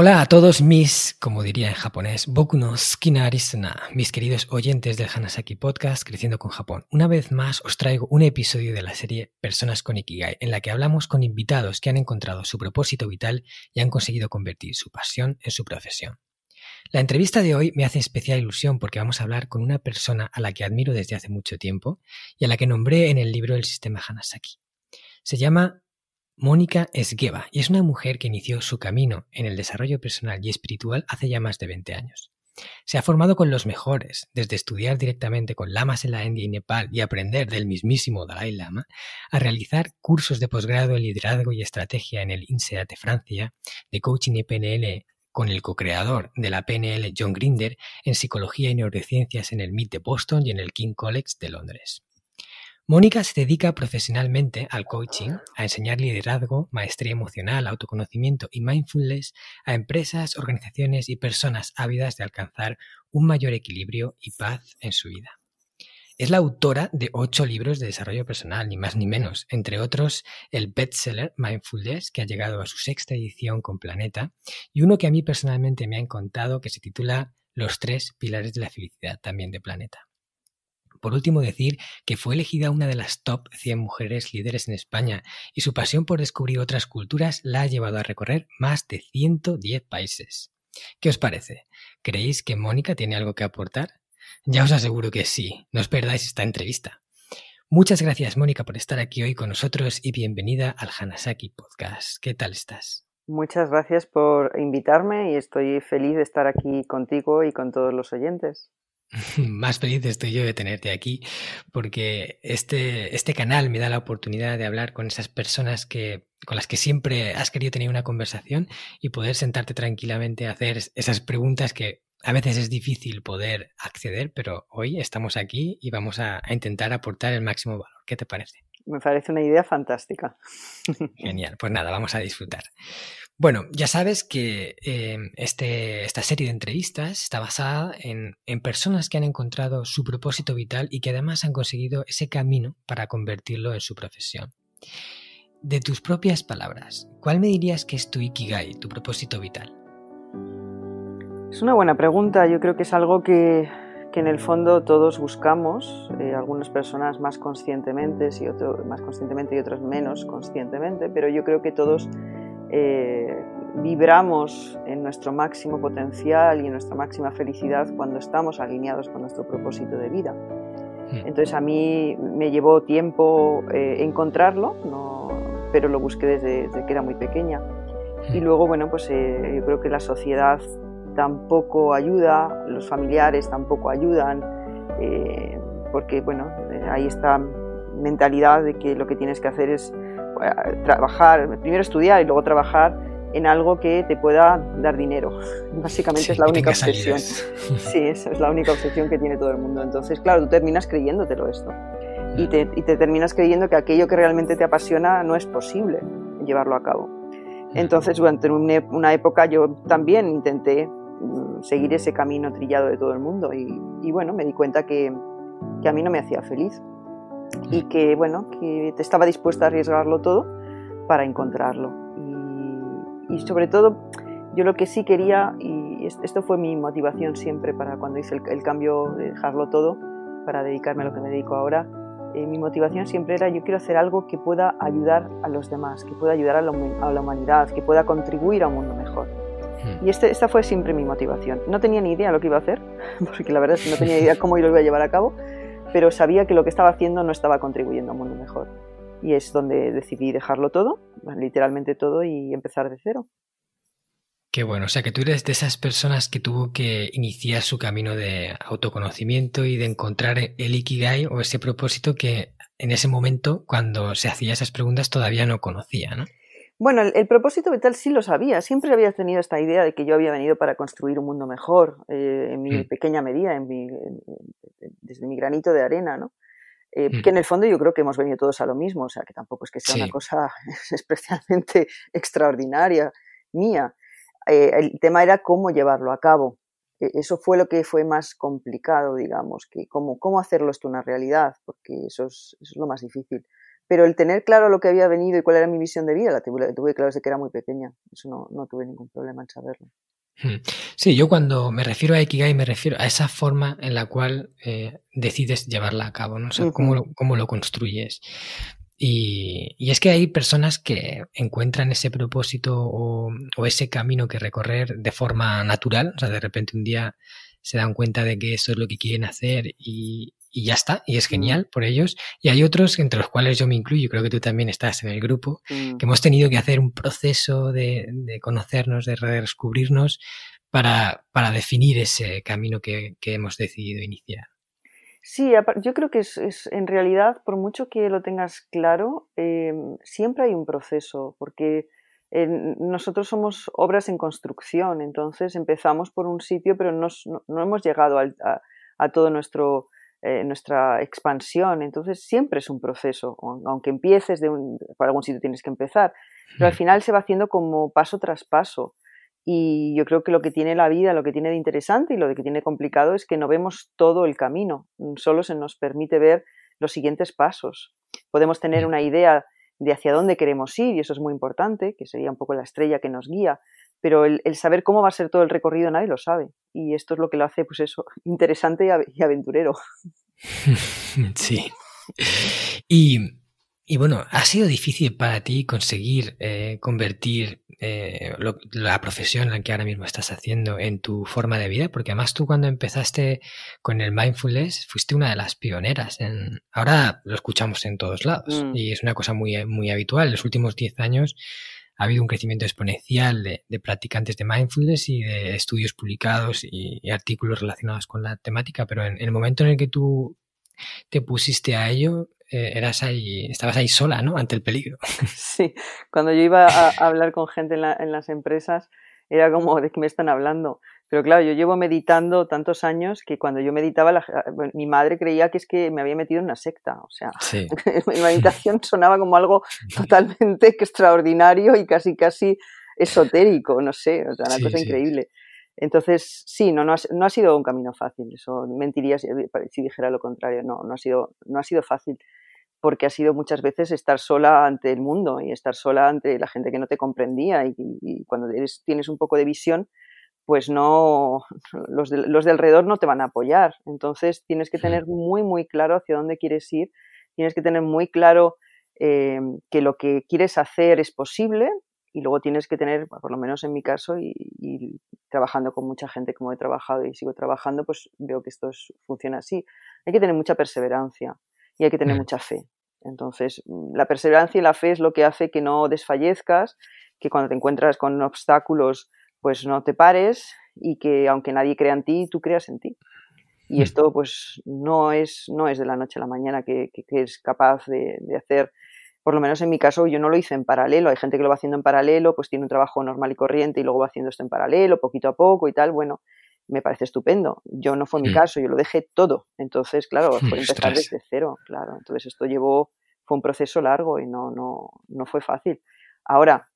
Hola a todos mis, como diría en japonés, boku no skina mis queridos oyentes del Hanasaki Podcast Creciendo con Japón. Una vez más os traigo un episodio de la serie Personas con Ikigai, en la que hablamos con invitados que han encontrado su propósito vital y han conseguido convertir su pasión en su profesión. La entrevista de hoy me hace especial ilusión porque vamos a hablar con una persona a la que admiro desde hace mucho tiempo y a la que nombré en el libro El Sistema Hanasaki. Se llama Mónica Esgueva y es una mujer que inició su camino en el desarrollo personal y espiritual hace ya más de 20 años. Se ha formado con los mejores, desde estudiar directamente con lamas en la India y Nepal y aprender del mismísimo Dalai Lama, a realizar cursos de posgrado en liderazgo y estrategia en el INSEAD de Francia, de coaching y PNL con el co-creador de la PNL John Grinder, en psicología y neurociencias en el MIT de Boston y en el King College de Londres. Mónica se dedica profesionalmente al coaching, a enseñar liderazgo, maestría emocional, autoconocimiento y mindfulness a empresas, organizaciones y personas ávidas de alcanzar un mayor equilibrio y paz en su vida. Es la autora de ocho libros de desarrollo personal, ni más ni menos, entre otros el bestseller Mindfulness, que ha llegado a su sexta edición con Planeta, y uno que a mí personalmente me ha encantado, que se titula Los tres pilares de la felicidad, también de Planeta. Por último, decir que fue elegida una de las top 100 mujeres líderes en España y su pasión por descubrir otras culturas la ha llevado a recorrer más de 110 países. ¿Qué os parece? ¿Creéis que Mónica tiene algo que aportar? Ya os aseguro que sí, no os perdáis esta entrevista. Muchas gracias Mónica por estar aquí hoy con nosotros y bienvenida al Hanasaki Podcast. ¿Qué tal estás? Muchas gracias por invitarme y estoy feliz de estar aquí contigo y con todos los oyentes. Más feliz estoy yo de tenerte aquí porque este, este canal me da la oportunidad de hablar con esas personas que, con las que siempre has querido tener una conversación y poder sentarte tranquilamente a hacer esas preguntas que a veces es difícil poder acceder, pero hoy estamos aquí y vamos a intentar aportar el máximo valor. ¿Qué te parece? Me parece una idea fantástica. Genial, pues nada, vamos a disfrutar. Bueno, ya sabes que em, este, esta serie de entrevistas está basada en, en, personas que han encontrado su propósito vital y que además han conseguido ese camino para convertirlo en su profesión. De tus propias palabras, ¿cuál me dirías que es tu Ikigai, tu propósito vital? Es una buena pregunta. Yo creo que es algo que, que en el fondo todos buscamos, eh, algunas personas más conscientemente y más conscientemente y otras menos conscientemente, pero yo creo que todos eh, vibramos en nuestro máximo potencial y en nuestra máxima felicidad cuando estamos alineados con nuestro propósito de vida. Hmm. Entonces a mí me llevó tiempo eh, encontrarlo, pero lo busqué desde, que era muy pequeña. Hmm. Y luego, bueno, pues eh, yo creo que la sociedad tampoco ayuda, los familiares tampoco ayudan, porque, bueno, hay esta mentalidad de que lo que tienes que hacer es trabajar, primero estudiar y luego trabajar en algo que te pueda dar dinero. Básicamente es la única obsesión. Sí, esa es la única obsesión que tiene todo el mundo. Entonces, claro, tú terminas creyéndotelo esto. Y te, y te terminas creyendo que aquello que realmente te apasiona no es posible llevarlo a cabo. Entonces, durante una época yo también intenté mm, seguir ese camino trillado de todo el mundo y, y bueno, me di cuenta que, que a mí no me hacía feliz y que, bueno, que estaba dispuesta a arriesgarlo todo para encontrarlo. Y, sobre todo, yo lo que sí quería, y esto fue mi motivación siempre para cuando hice el, cambio de dejarlo todo, para dedicarme a lo que me dedico ahora, eh, mi motivación siempre era yo quiero hacer algo que pueda ayudar a los demás, que pueda ayudar a la, a la humanidad, que pueda contribuir a un mundo mejor. Hmm. Y este, esta fue siempre mi motivación. No tenía ni idea lo que iba a hacer, porque la verdad es que no tenía idea cómo lo iba a llevar a cabo, pero sabía que lo que estaba haciendo no estaba contribuyendo a un mundo mejor. Y es donde decidí dejarlo todo, literalmente todo, y empezar de cero. Qué bueno, o sea que tú eres de esas personas que tuvo que iniciar su camino de autoconocimiento y de encontrar el Ikigai o ese propósito que en ese momento, cuando se hacía esas preguntas, todavía no conocía, ¿no? Bueno, el, propósito vital sí lo sabía. Siempre había tenido esta idea de que yo había venido para construir un mundo mejor, eh, en mi mm. pequeña medida, en mi, desde mi granito de arena, ¿no? Eh, mm. Que en el fondo yo creo que hemos venido todos a lo mismo, o sea, que tampoco es que sea una cosa especialmente extraordinaria mía. Eh, el tema era cómo llevarlo a cabo. E, eso fue lo que fue más complicado, digamos, que cómo, cómo hacerlo esto una realidad, porque eso es, eso es lo más difícil. Pero el tener claro lo que había venido y cuál era mi visión de vida, la tuve, tuve claro desde que era muy pequeña. Eso no, no tuve ningún problema en saberlo. Hmm. Sí, yo cuando me refiero a Ikigai me refiero a esa forma en la cual eh, decides llevarla a cabo, ¿no? O sea, cómo, lo, cómo, lo, construyes. Y, y, es que hay personas que encuentran ese propósito o, o, ese camino que recorrer de forma natural, o sea, de repente un día se dan cuenta de que eso es lo que quieren hacer y, y ya está, y es genial por ellos. Y hay otros, entre los cuales yo me incluyo, creo que tú también estás en el grupo, que hemos tenido que hacer un proceso de, de conocernos, de redescubrirnos, para, para definir ese camino que, que, hemos decidido iniciar. Sí, yo creo que es, es en realidad, por mucho que lo tengas claro, eh, siempre hay un proceso, porque eh, nosotros somos obras en construcción, entonces empezamos por un sitio, pero no, no hemos llegado a, a todo nuestro eh, nuestra expansión. Entonces siempre es un proceso, aunque empieces de un, por algún sitio tienes que empezar, pero al hmm. final se va haciendo como paso tras paso. Y yo creo que lo que tiene la vida, lo que tiene de interesante y lo que tiene complicado es que no vemos todo el camino, solo se nos permite ver los siguientes pasos. Podemos tener hmm. una idea de hacia dónde queremos ir y eso es muy importante, que sería un poco la estrella que nos guía, pero el, saber cómo va a ser todo el recorrido nadie lo sabe. Y esto es lo que lo hace, pues eso, interesante y, aventurero. Sí. Y, bueno, ¿ha sido difícil para ti conseguir eh, convertir eh, la profesión en la que ahora mismo estás haciendo en tu forma de vida? Porque además tú cuando empezaste con el mindfulness fuiste una de las pioneras. En, ahora lo escuchamos en todos lados mm. y es una cosa muy, muy habitual. En los últimos 10 años ha habido un crecimiento exponencial de, practicantes de mindfulness y de estudios publicados y, artículos relacionados con la temática, pero en, el momento en el que tú te pusiste a ello, eh, eras ahí, estabas ahí sola, ¿no? Ante el peligro. Sí, cuando yo iba a, hablar con gente en, las empresas, era como de que me están hablando. Pero claro, yo llevo meditando tantos años que cuando yo meditaba, ah, mi madre creía que es que me había metido en una secta. O sea, mi meditación sonaba como algo totalmente extraordinario y casi, casi esotérico, no sé, o sea, una cosa increíble. Entonces, sí, no, no, ha, sido un camino fácil, eso mentiría si, dijera lo contrario, no, no ha, sido, no ha sido fácil, porque ha sido muchas veces estar sola ante el mundo y estar sola ante la gente que no te comprendía y, y cuando tienes un poco de visión, pues no, los de, los de alrededor no te van a apoyar. Entonces tienes que tener muy, muy claro hacia dónde quieres ir, tienes que tener muy claro eh, que lo que quieres hacer es posible y luego tienes que tener, por lo menos en mi caso, y, trabajando con mucha gente como he trabajado y sigo trabajando, pues veo que esto funciona así. Hay que tener mucha perseverancia y hay que tener mucha fe. Entonces, la perseverancia y la fe es lo que hace que no desfallezcas, que cuando te encuentras con obstáculos pues no te pares y que aunque nadie crea en ti, tú creas en ti. Y mm. esto pues no es, no es de la noche a la mañana que, es capaz de, hacer, por lo menos en mi caso yo no lo hice en paralelo, hay gente que lo va haciendo en paralelo, pues tiene un trabajo normal y corriente y luego va haciendo esto en paralelo, poquito a poco y tal, bueno, me parece estupendo. Yo no fue mi mm. caso, yo lo dejé todo, entonces claro, fue empezar desde cero, claro, entonces esto llevó, fue un proceso largo y no, no, no fue fácil. Ahora,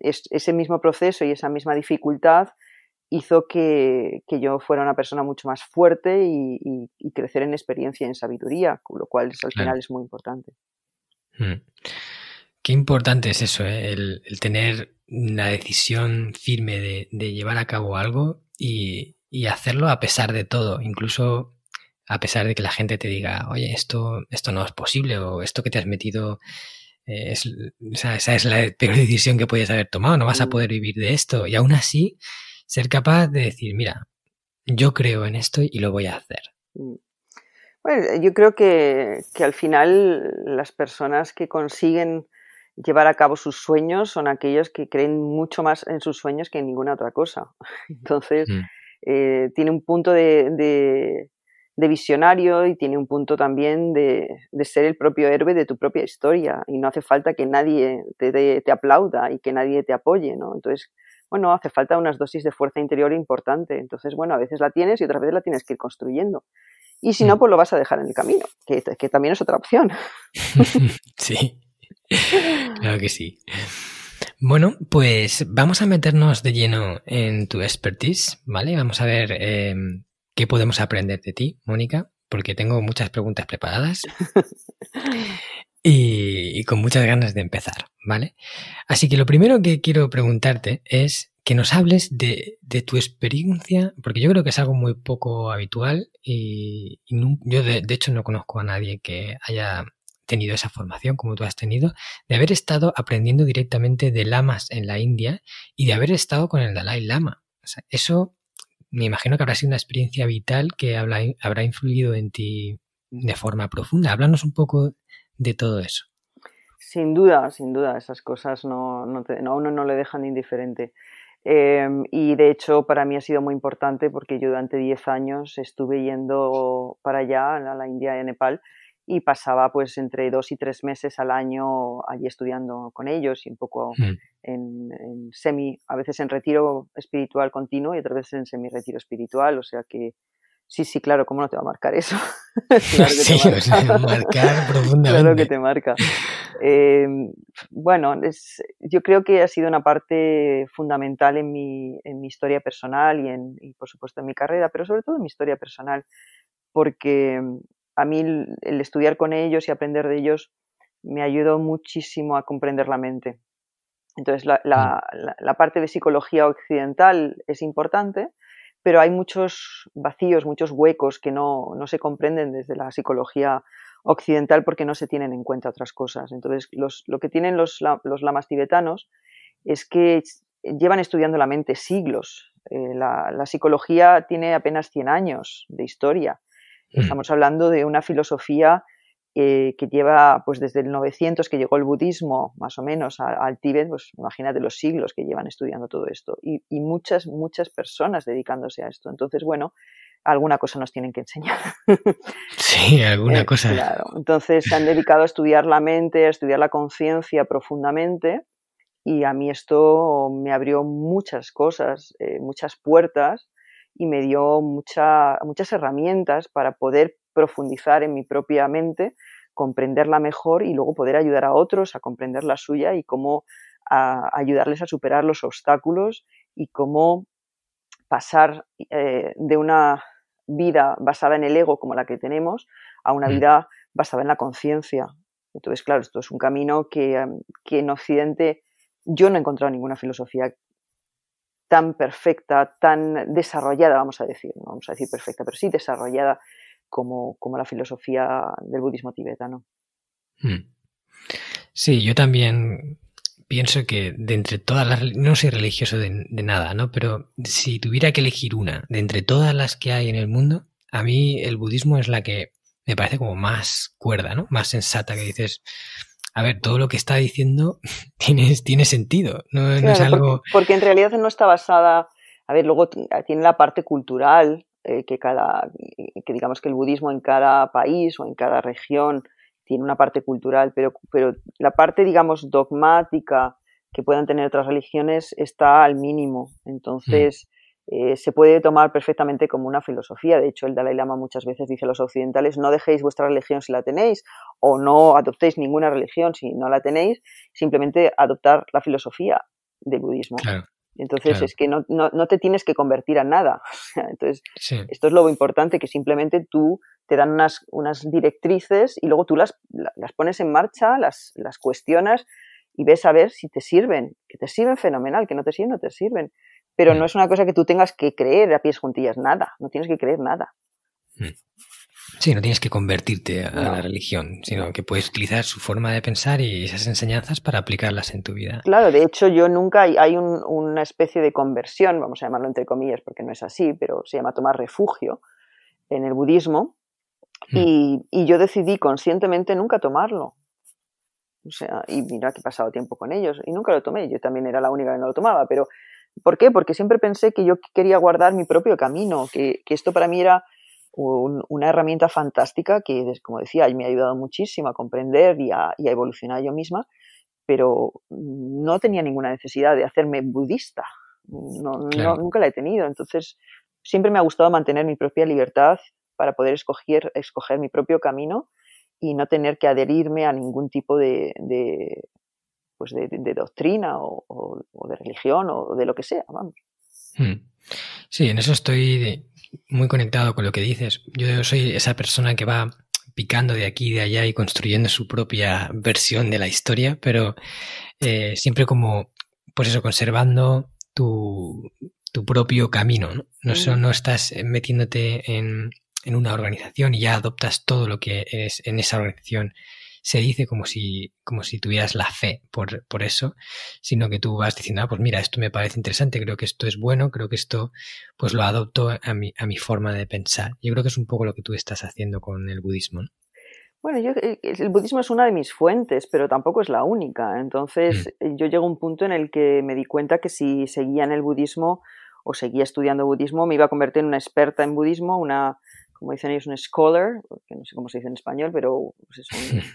ese mismo proceso y esa misma dificultad hizo que, yo fuera una persona mucho más fuerte y, crecer en experiencia y en sabiduría, lo cual al final es muy importante. Mm. Qué importante es eso, ¿eh? el, tener una decisión firme de, llevar a cabo algo y, hacerlo a pesar de todo, incluso a pesar de que la gente te diga, oye, esto, esto no es posible o esto que te has metido es, esa es la peor decisión que puedes haber tomado, no vas a mm. poder vivir de esto. Y aún así, ser capaz de decir, mira, yo creo en esto y lo voy a hacer. Mm. Bueno, yo creo que, que al final las personas que consiguen llevar a cabo sus sueños son aquellos que creen mucho más en sus sueños que en ninguna otra cosa. Entonces, mm. eh, tiene un punto de, visionario y tiene un punto también de, ser el propio héroe de tu propia historia. Y no hace falta que nadie te, te aplauda y que nadie te apoye, ¿no? Entonces, bueno, hace falta unas dosis de fuerza interior importante. Entonces, bueno, a veces la tienes y otras veces la tienes que ir construyendo. Y si no, mm. pues lo vas a dejar en el camino, que, que también es otra opción. sí, claro que sí. Bueno, pues vamos a meternos de lleno en tu expertise, ¿vale? Vamos a ver eh, qué podemos aprender de ti, Mónica, porque tengo muchas preguntas preparadas y, con muchas ganas de empezar, ¿vale? Así que lo primero que quiero preguntarte es que nos hables de, tu experiencia, porque yo creo que es algo muy poco habitual y, yo de, hecho no conozco a nadie que haya tenido esa formación como tú has tenido, de haber estado aprendiendo directamente de lamas en la India y de haber estado con el Dalai Lama. eso me imagino que habrá sido una experiencia vital que habrá influido en ti de forma profunda. Háblanos un poco de todo eso. Sin duda, sin duda, esas cosas no, no, a uno no le dejan indiferente. Em, y de hecho para mí ha sido muy importante porque yo durante 10 años estuve yendo para allá, a la India y a Nepal, y pasaba pues entre dos y tres meses al año allí estudiando con ellos y un poco hmm. en, semi, a veces en retiro espiritual continuo y otras veces en semi retiro espiritual, o sea que sí, sí, claro, ¿cómo no te va a marcar eso? claro que sí, te marca. marcar profundamente. Claro que te marca. Em, bueno, es, yo creo que ha sido una parte fundamental en mi, en mi historia personal y, en, y por supuesto en mi carrera, pero sobre todo en mi historia personal, porque a mí el, estudiar con ellos y aprender de ellos me ayudó muchísimo a comprender la mente. Entonces, la, mm. parte de psicología occidental es importante, pero hay muchos vacíos, muchos huecos que no, se comprenden desde la psicología occidental porque no se tienen en cuenta otras cosas. Entonces, lo que tienen los, lamas tibetanos es que llevan estudiando la mente siglos. Eh, la, la, psicología tiene apenas 100 años de historia Mm. Estamos hablando de una filosofía eh, que lleva, pues desde el 900 que llegó el budismo, más o menos, al Tíbet, pues imagínate los siglos que llevan estudiando todo esto y, muchas, muchas personas dedicándose a esto. Entonces, bueno, alguna cosa nos tienen que enseñar. Sí, alguna eh, cosa. Claro. Entonces se han dedicado a estudiar la mente, a estudiar la conciencia profundamente y a mí esto me abrió muchas cosas, eh, muchas puertas y me dio muchas herramientas para poder profundizar en mi propia mente, comprenderla mejor y luego poder ayudar a otros a comprender la suya y cómo ayudarles a superar los obstáculos y cómo pasar eh, de una vida basada en el ego como la que tenemos a una mm. vida basada en la conciencia. Entonces, claro, esto es un camino que, que en Occidente yo no he encontrado ninguna filosofía tan perfecta, tan desarrollada, vamos a decir, no vamos a decir perfecta, pero sí desarrollada como, como la filosofía del budismo tibetano. Hmm. Sí, yo también pienso que de entre todas las, no soy religioso de, nada, ¿no? Pero si tuviera que elegir una de entre todas las que hay en el mundo, a mí el budismo es la que me parece como más cuerda, ¿no? Más sensata, que dices, a ver, todo lo que está diciendo tiene, tiene sentido, no, es algo... Porque, en realidad no está basada, a ver, luego tiene la parte cultural, eh, que cada, que digamos que el budismo en cada país o en cada región tiene una parte cultural, pero, pero la parte, digamos, dogmática que puedan tener otras religiones está al mínimo. Entonces, eh, se puede tomar perfectamente como una filosofía. De hecho, el Dalai Lama muchas veces dice a los occidentales, no dejéis vuestra religión si la tenéis, o no adoptéis ninguna religión si no la tenéis, simplemente adoptar la filosofía del budismo. Entonces, es que no, te tienes que convertir a nada. Entonces, esto es lo importante, que simplemente tú te dan unas, unas directrices y luego tú las, las pones en marcha, las, las cuestionas y ves a ver si te sirven, que te sirven fenomenal, que no te sirven, no te sirven pero no mm. es una cosa que tú tengas que creer a pies juntillas, nada, no tienes que creer nada. Mm. Sí, no tienes que convertirte a la religión, sino que puedes utilizar su forma de pensar y esas enseñanzas para aplicarlas en tu vida. Claro, de hecho yo nunca hay, una especie de conversión, vamos a llamarlo entre comillas porque no es así, pero se llama tomar refugio en el budismo mm. y, y yo decidí conscientemente nunca tomarlo. O sea, y mira que he pasado tiempo con ellos y nunca lo tomé. Yo también era la única que no lo tomaba, pero ¿por qué? Porque siempre pensé que yo quería guardar mi propio camino, que, que esto para mí era una herramienta fantástica que, como decía, me ha ayudado muchísimo a comprender y a, evolucionar yo misma, pero no tenía ninguna necesidad de hacerme budista. No, nunca la he tenido. Entonces, siempre me ha gustado mantener mi propia libertad para poder escoger, escoger mi propio camino y no tener que adherirme a ningún tipo de, de pues de, doctrina o, de religión o de lo que sea, vamos. Hmm. Sí, en eso estoy muy conectado con lo que dices. Yo soy esa persona que va picando de aquí y de allá y construyendo su propia versión de la historia, pero eh, siempre como, pues eso, conservando tu, tu propio camino. ¿no? No, no estás metiéndote en, en una organización y ya adoptas todo lo que es en esa organización se dice como si, como si tuvieras la fe por, por eso, sino que tú vas diciendo, ah, pues mira, esto me parece interesante, creo que esto es bueno, creo que esto pues lo adopto a mi, a mi forma de pensar. Yo creo que es un poco lo que tú estás haciendo con el budismo. Bueno, yo, eh, el budismo es una de mis fuentes, pero tampoco es la única. Entonces, mm. yo llego a un punto en el que me di cuenta que si seguía en el budismo o seguía estudiando budismo, me iba a convertir en una experta en budismo, una, como dicen ellos, un scholar, que no sé cómo se dice en español, pero pues es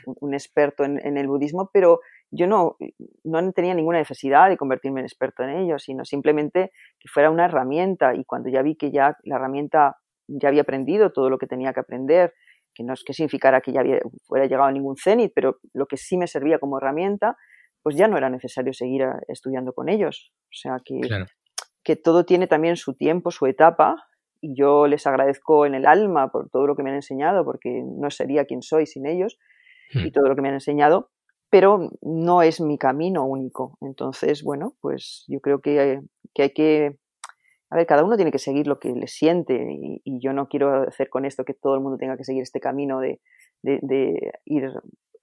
un, experto en, el budismo, pero yo no, no tenía ninguna necesidad de convertirme en experto en ello, sino simplemente que fuera una herramienta y cuando ya vi que ya la herramienta ya había aprendido todo lo que tenía que aprender, que no es que significara que ya había, fuera llegado a ningún cenit, pero lo que sí me servía como herramienta, pues ya no era necesario seguir eh, estudiando con ellos. O sea que, que todo tiene también su tiempo, su etapa, y yo les agradezco en el alma por todo lo que me han enseñado, porque no sería quien soy sin ellos y hmm. todo lo que me han enseñado, pero no es mi camino único. Entonces, bueno, pues yo creo que, hay que... A ver, cada uno tiene que seguir lo que le siente y, yo no quiero hacer con esto que todo el mundo tenga que seguir este camino de, de, ir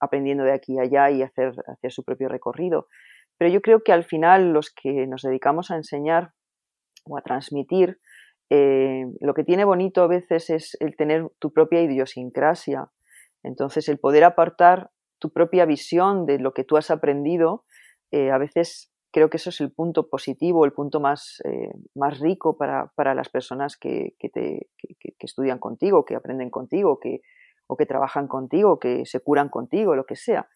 aprendiendo de aquí a allá y hacer, hacer su propio recorrido. Pero yo creo que al final los que nos dedicamos a enseñar o a transmitir, eh, lo que tiene bonito a veces es el tener tu propia idiosincrasia. Entonces, el poder apartar tu propia visión de lo que tú has aprendido, eh, a veces creo que eso es el punto positivo, el punto más, eh, más rico para, las personas que, te, estudian contigo, que aprenden contigo, que, o que trabajan contigo, que se curan contigo, lo que sea.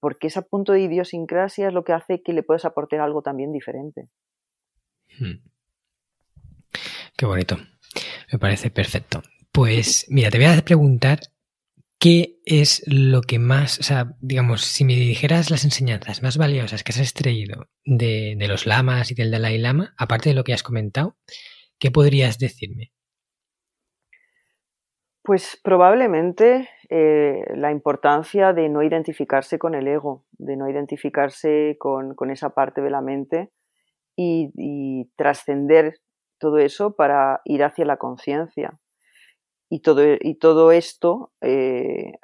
porque ese punto de idiosincrasia es lo que hace que le puedas aportar algo también diferente. Hmm. Qué bonito. Me parece perfecto. Pues mira, te voy a preguntar qué es lo que más, o sea, digamos, si me dijeras las enseñanzas más valiosas que has extraído de, los lamas y del Dalai Lama, aparte de lo que has comentado, ¿qué podrías decirme? Pues probablemente eh, la importancia de no identificarse con el ego, de no identificarse con, esa parte de la mente y, y trascender todo eso para ir hacia la conciencia. Y todo, y todo esto eh,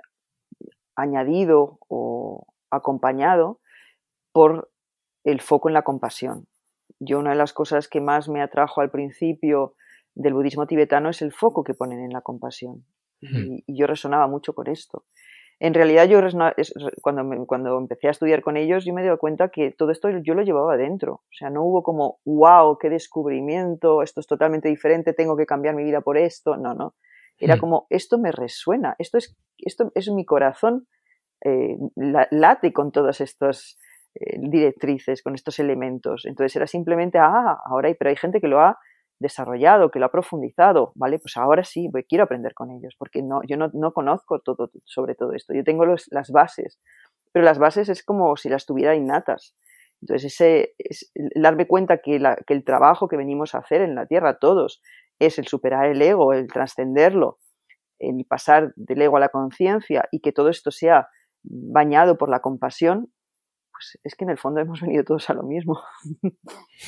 añadido o acompañado por el foco en la compasión. Yo una de las cosas que más me atrajo al principio del budismo tibetano es el foco que ponen en la compasión. y, yo resonaba mucho por esto en realidad yo cuando, cuando empecé a estudiar con ellos yo me di cuenta que todo esto yo lo llevaba dentro. O sea, no hubo como, wow, qué descubrimiento, esto es totalmente diferente, tengo que cambiar mi vida por esto. No, no. Era hmm. como, esto me resuena, esto es, esto es mi corazón, eh, late con todas estas eh, directrices, con estos elementos. Entonces era simplemente, ah, ahora hay, pero hay gente que lo ha desarrollado, que lo ha profundizado, ¿vale? Pues ahora sí, quiero aprender con ellos, porque no, yo no, no conozco todo sobre todo esto. Yo tengo las bases, pero las bases es como si las tuviera innatas. Entonces, ese, es, darme cuenta que, que el trabajo que venimos a hacer en la Tierra, todos, es el superar el ego, el trascenderlo, el pasar del ego a la conciencia y que todo esto sea bañado por la compasión, pues es que en el fondo hemos venido todos a lo mismo.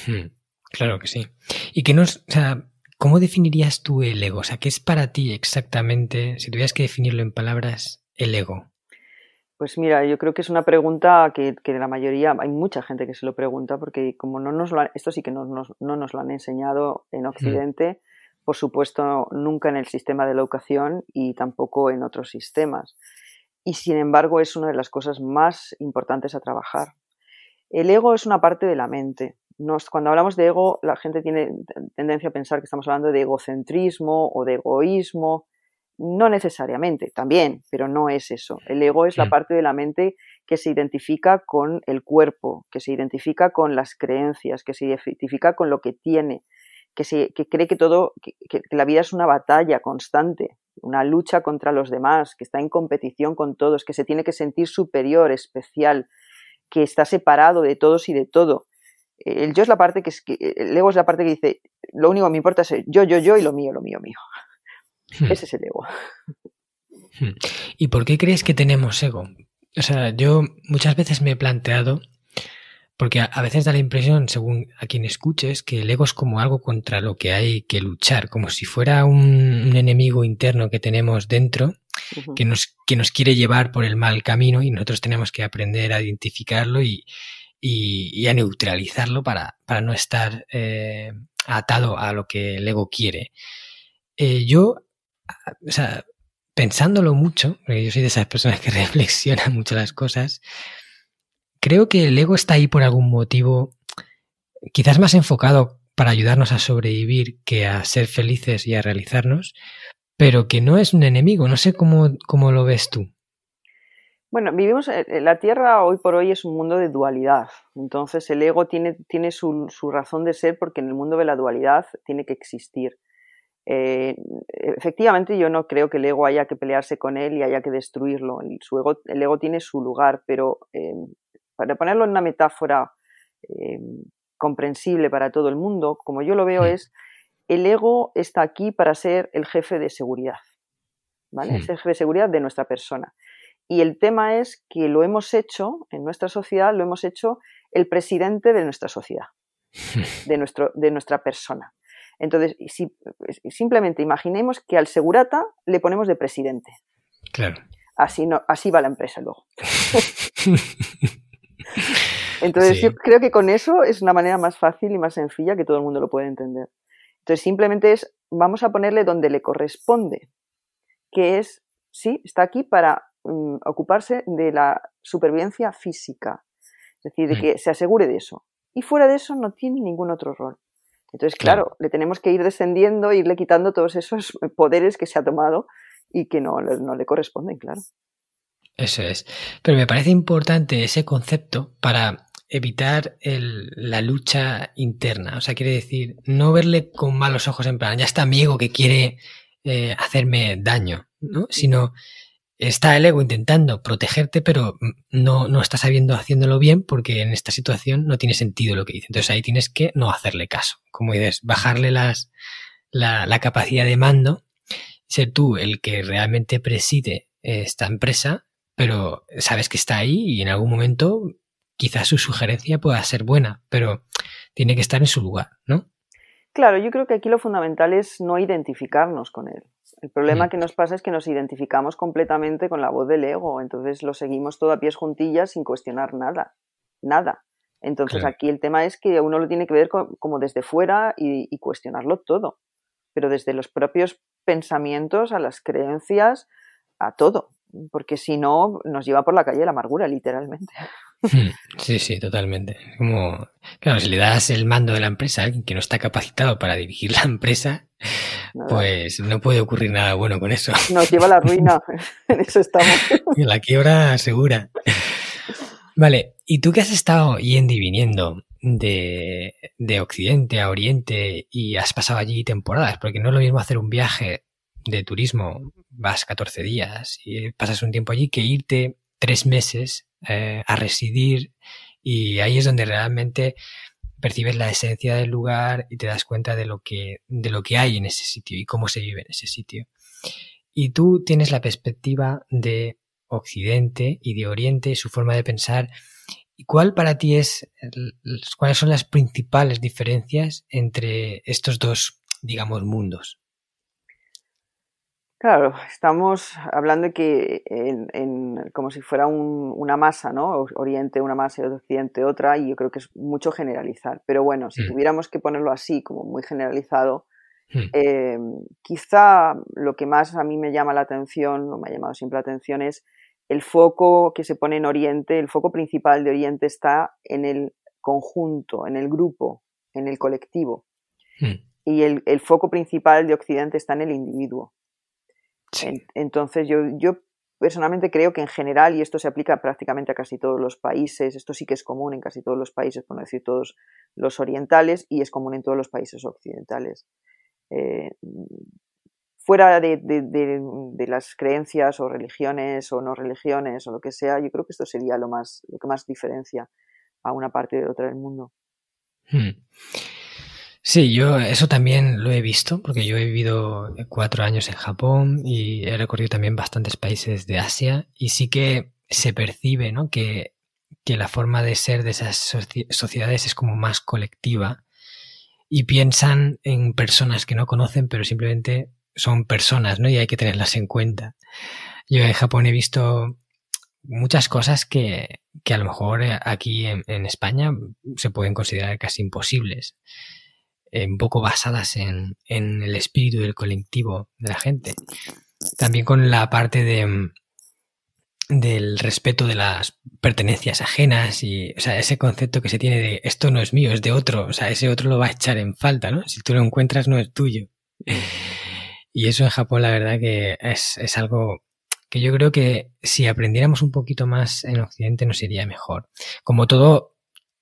Hmm. Claro que sí. ¿Y qué nos, o sea, cómo definirías tú el ego? O sea, ¿qué es para ti exactamente, si tuvieras que definirlo en palabras, el ego? Pues mira, yo creo que es una pregunta que, que la mayoría, hay mucha gente que se lo pregunta, porque como no nos lo esto sí que no nos, no nos lo han enseñado en Occidente, por supuesto nunca en el sistema de la educación y tampoco en otros sistemas. y sin embargo es una de las cosas más importantes a trabajar. El ego es una parte de la mente. Cuando hablamos de ego, la gente tiene tendencia a pensar que estamos hablando de egocentrismo o de egoísmo. No necesariamente, también, pero no es eso. El ego es la mm. parte de la mente que se identifica con el cuerpo, que se identifica con las creencias, que se identifica con lo que tiene, que, se, cree que todo, que la vida es una batalla constante, una lucha contra los demás, que está en competición con todos, que se tiene que sentir superior, especial, que está separado de todos y de todo. El yo es la parte que, es, el ego es la parte que dice, lo único que me importa es yo, yo, yo y lo mío, lo mío, mío. Hmm. Ese es el ego. Hmm. ¿Y por qué crees que tenemos ego? O sea, yo muchas veces me he planteado, porque a, veces da la impresión, según a quien escuches, que el ego es como algo contra lo que hay que luchar, como si fuera un enemigo interno que tenemos dentro que, nos, que nos quiere llevar por el mal camino y nosotros tenemos que aprender a identificarlo y, y, a neutralizarlo para, para no estar eh, atado a lo que el ego quiere. Eh, yo, o sea, pensándolo mucho, porque yo soy de esas personas que reflexionan mucho las cosas, creo que el ego está ahí por algún motivo, quizás más enfocado para ayudarnos a sobrevivir que a ser felices y a realizarnos, pero que no es un enemigo. No sé cómo, cómo lo ves tú. Bueno, vivimos, eh, eh, la Tierra hoy por hoy es un mundo de dualidad. Entonces el ego tiene, tiene su, razón de ser porque en el mundo de la dualidad tiene que existir. Eh, efectivamente, yo no creo que el ego haya que pelearse con él y haya que destruirlo. El, su ego, el ego tiene su lugar, pero para ponerlo en una metáfora comprensible para todo el mundo, como yo lo veo, es el ego está aquí para ser el jefe de seguridad, ¿vale? Es el jefe de seguridad de nuestra persona. Y el tema es que lo hemos hecho, en nuestra sociedad, lo hemos hecho el presidente de nuestra sociedad, de, nuestro, de nuestra persona. Entonces, si, simplemente imaginemos que al segurata le ponemos de presidente. Claro. Así, no, así va la empresa luego. Entonces, yo creo que con eso es una manera más fácil y más sencilla que todo el mundo lo puede entender. Entonces simplemente es, vamos a ponerle donde le corresponde, que es, sí, está aquí para mm, ocuparse de la supervivencia física, es decir, de mm. que se asegure de eso. Y fuera de eso no tiene ningún otro rol. Entonces, claro, le tenemos que ir descendiendo, irle quitando todos esos poderes que se ha tomado y que no, no le corresponden, claro. Eso es. Pero me parece importante ese concepto para evitar el, la lucha interna. O sea, quiere decir, no verle con malos ojos en plan, ya está amigo que quiere eh, hacerme daño, ¿no? Sino está el ego intentando protegerte, pero no, no está sabiendo haciéndolo bien porque en esta situación no tiene sentido lo que dice. Entonces ahí tienes que no hacerle caso. Como dices, bajarle las, la, la capacidad de mando, ser tú el que realmente preside esta empresa, pero sabes que está ahí y en algún momento quizás su sugerencia pueda ser buena, pero tiene que estar en su lugar, ¿no? Claro, yo creo que aquí lo fundamental es no identificarnos con él. El problema mm. que nos pasa es que nos identificamos completamente con la voz del ego, entonces lo seguimos todo a pies juntillas sin cuestionar nada, nada. Entonces aquí el tema es que uno lo tiene que ver como desde fuera y, cuestionarlo todo, pero desde los propios pensamientos a las creencias, a todo, porque si no nos lleva por la calle la amargura, literalmente. Hmm, sí, sí, totalmente. Como, claro, si le das el mando de la empresa a alguien que no está capacitado para dirigir la empresa, pues no puede ocurrir nada bueno con eso. Nos lleva a la ruina, en eso estamos. la quiebra segura. Vale, y tú que has estado yendo y viniendo de, de Occidente a Oriente y has pasado allí temporadas, porque no es lo mismo hacer un viaje de turismo, vas 14 días y pasas un tiempo allí, que irte tres meses eh, a residir y ahí es donde realmente percibes la esencia del lugar y te das cuenta de lo que, de lo que hay en ese sitio y cómo se vive en ese sitio. Y tú tienes la perspectiva de Occidente y de Oriente, su forma de pensar. ¿Y cuál para ti es, cuáles son las principales diferencias entre estos dos, digamos, mundos? Claro, estamos hablando de que en, como si fuera una masa, ¿no? Oriente una masa y Occidente otra, y yo creo que es mucho generalizar. Pero bueno, si mm. tuviéramos que ponerlo así, como muy generalizado, mm. eh, quizá lo que más a mí me llama la atención, o me ha llamado siempre la atención, es el foco que se pone en Oriente, el foco principal de Oriente está en el conjunto, en el grupo, en el colectivo. Hmm. Y el, foco principal de Occidente está en el individuo. Entonces yo, yo personalmente creo que en general, y esto se aplica prácticamente a casi todos los países, esto sí que es común en casi todos los países, por no decir todos los orientales, y es común en todos los países occidentales. Eh, fuera de, de, las creencias o religiones o no religiones o lo que sea, yo creo que esto sería lo, más, lo que más diferencia a una parte de otra del mundo. Hmm. Sí, yo eso también lo he visto, porque yo he vivido cuatro años en Japón y he recorrido también bastantes países de Asia y sí que se percibe ¿no? que, que la forma de ser de esas sociedades es como más colectiva y piensan en personas que no conocen, pero simplemente son personas, ¿no? Y hay que tenerlas en cuenta. Yo en Japón he visto muchas cosas que, que a lo mejor aquí en, España se pueden considerar casi imposibles, un poco basadas en, en el espíritu del colectivo de la gente. También con la parte de, del respeto de las pertenencias ajenas y, o sea, ese concepto que se tiene de esto no es mío, es de otro, o sea, ese otro lo va a echar en falta, ¿no? Si tú lo encuentras no es tuyo. Y eso en Japón la verdad que es, es algo que yo creo que si aprendiéramos un poquito más en Occidente nos iría mejor. Como todo,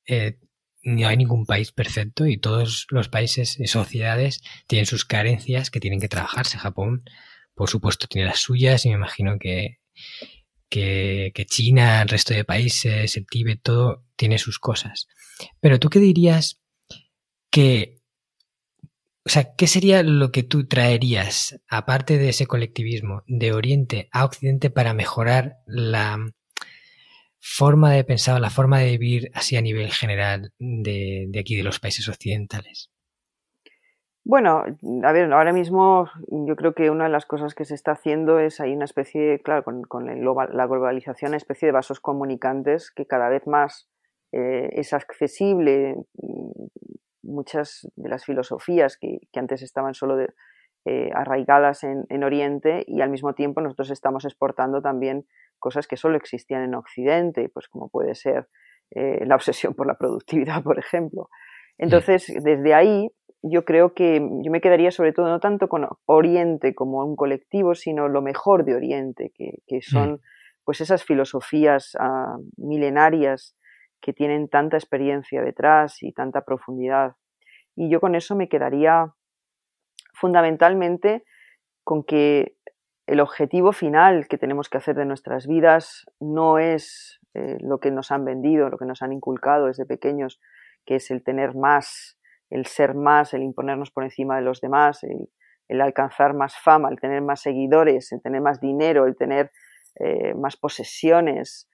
eh, no hay ningún país perfecto y todos los países y sociedades tienen sus carencias que tienen que trabajarse. Japón, por supuesto, tiene las suyas y me imagino que, que, China, el resto de países, el Tíbet, todo tiene sus cosas. Pero tú qué dirías que o sea, ¿qué sería lo que tú traerías, aparte de ese colectivismo, de Oriente a Occidente para mejorar la forma de pensar, la forma de vivir así a nivel general de, aquí, de los países occidentales? Bueno, a ver, ahora mismo yo creo que una de las cosas que se está haciendo es hay una especie, claro, con, la globalización, una especie de vasos comunicantes que cada vez más eh, es accesible muchas de las filosofías que, antes estaban solo eh, arraigadas en, Oriente y al mismo tiempo nosotros estamos exportando también cosas que solo existían en Occidente, pues como puede ser eh, la obsesión por la productividad, por ejemplo. Entonces, desde ahí yo creo que yo me quedaría sobre todo no tanto con Oriente como un colectivo, sino lo mejor de Oriente, que, mm. son pues esas filosofías ah, milenarias que tienen tanta experiencia detrás y tanta profundidad. Y yo con eso me quedaría fundamentalmente con que el objetivo final que tenemos que hacer de nuestras vidas no es eh, lo que nos han vendido, lo que nos han inculcado desde pequeños, que es el tener más, el ser más, el imponernos por encima de los demás, el, alcanzar más fama, el tener más seguidores, el tener más dinero, el tener eh, más posesiones,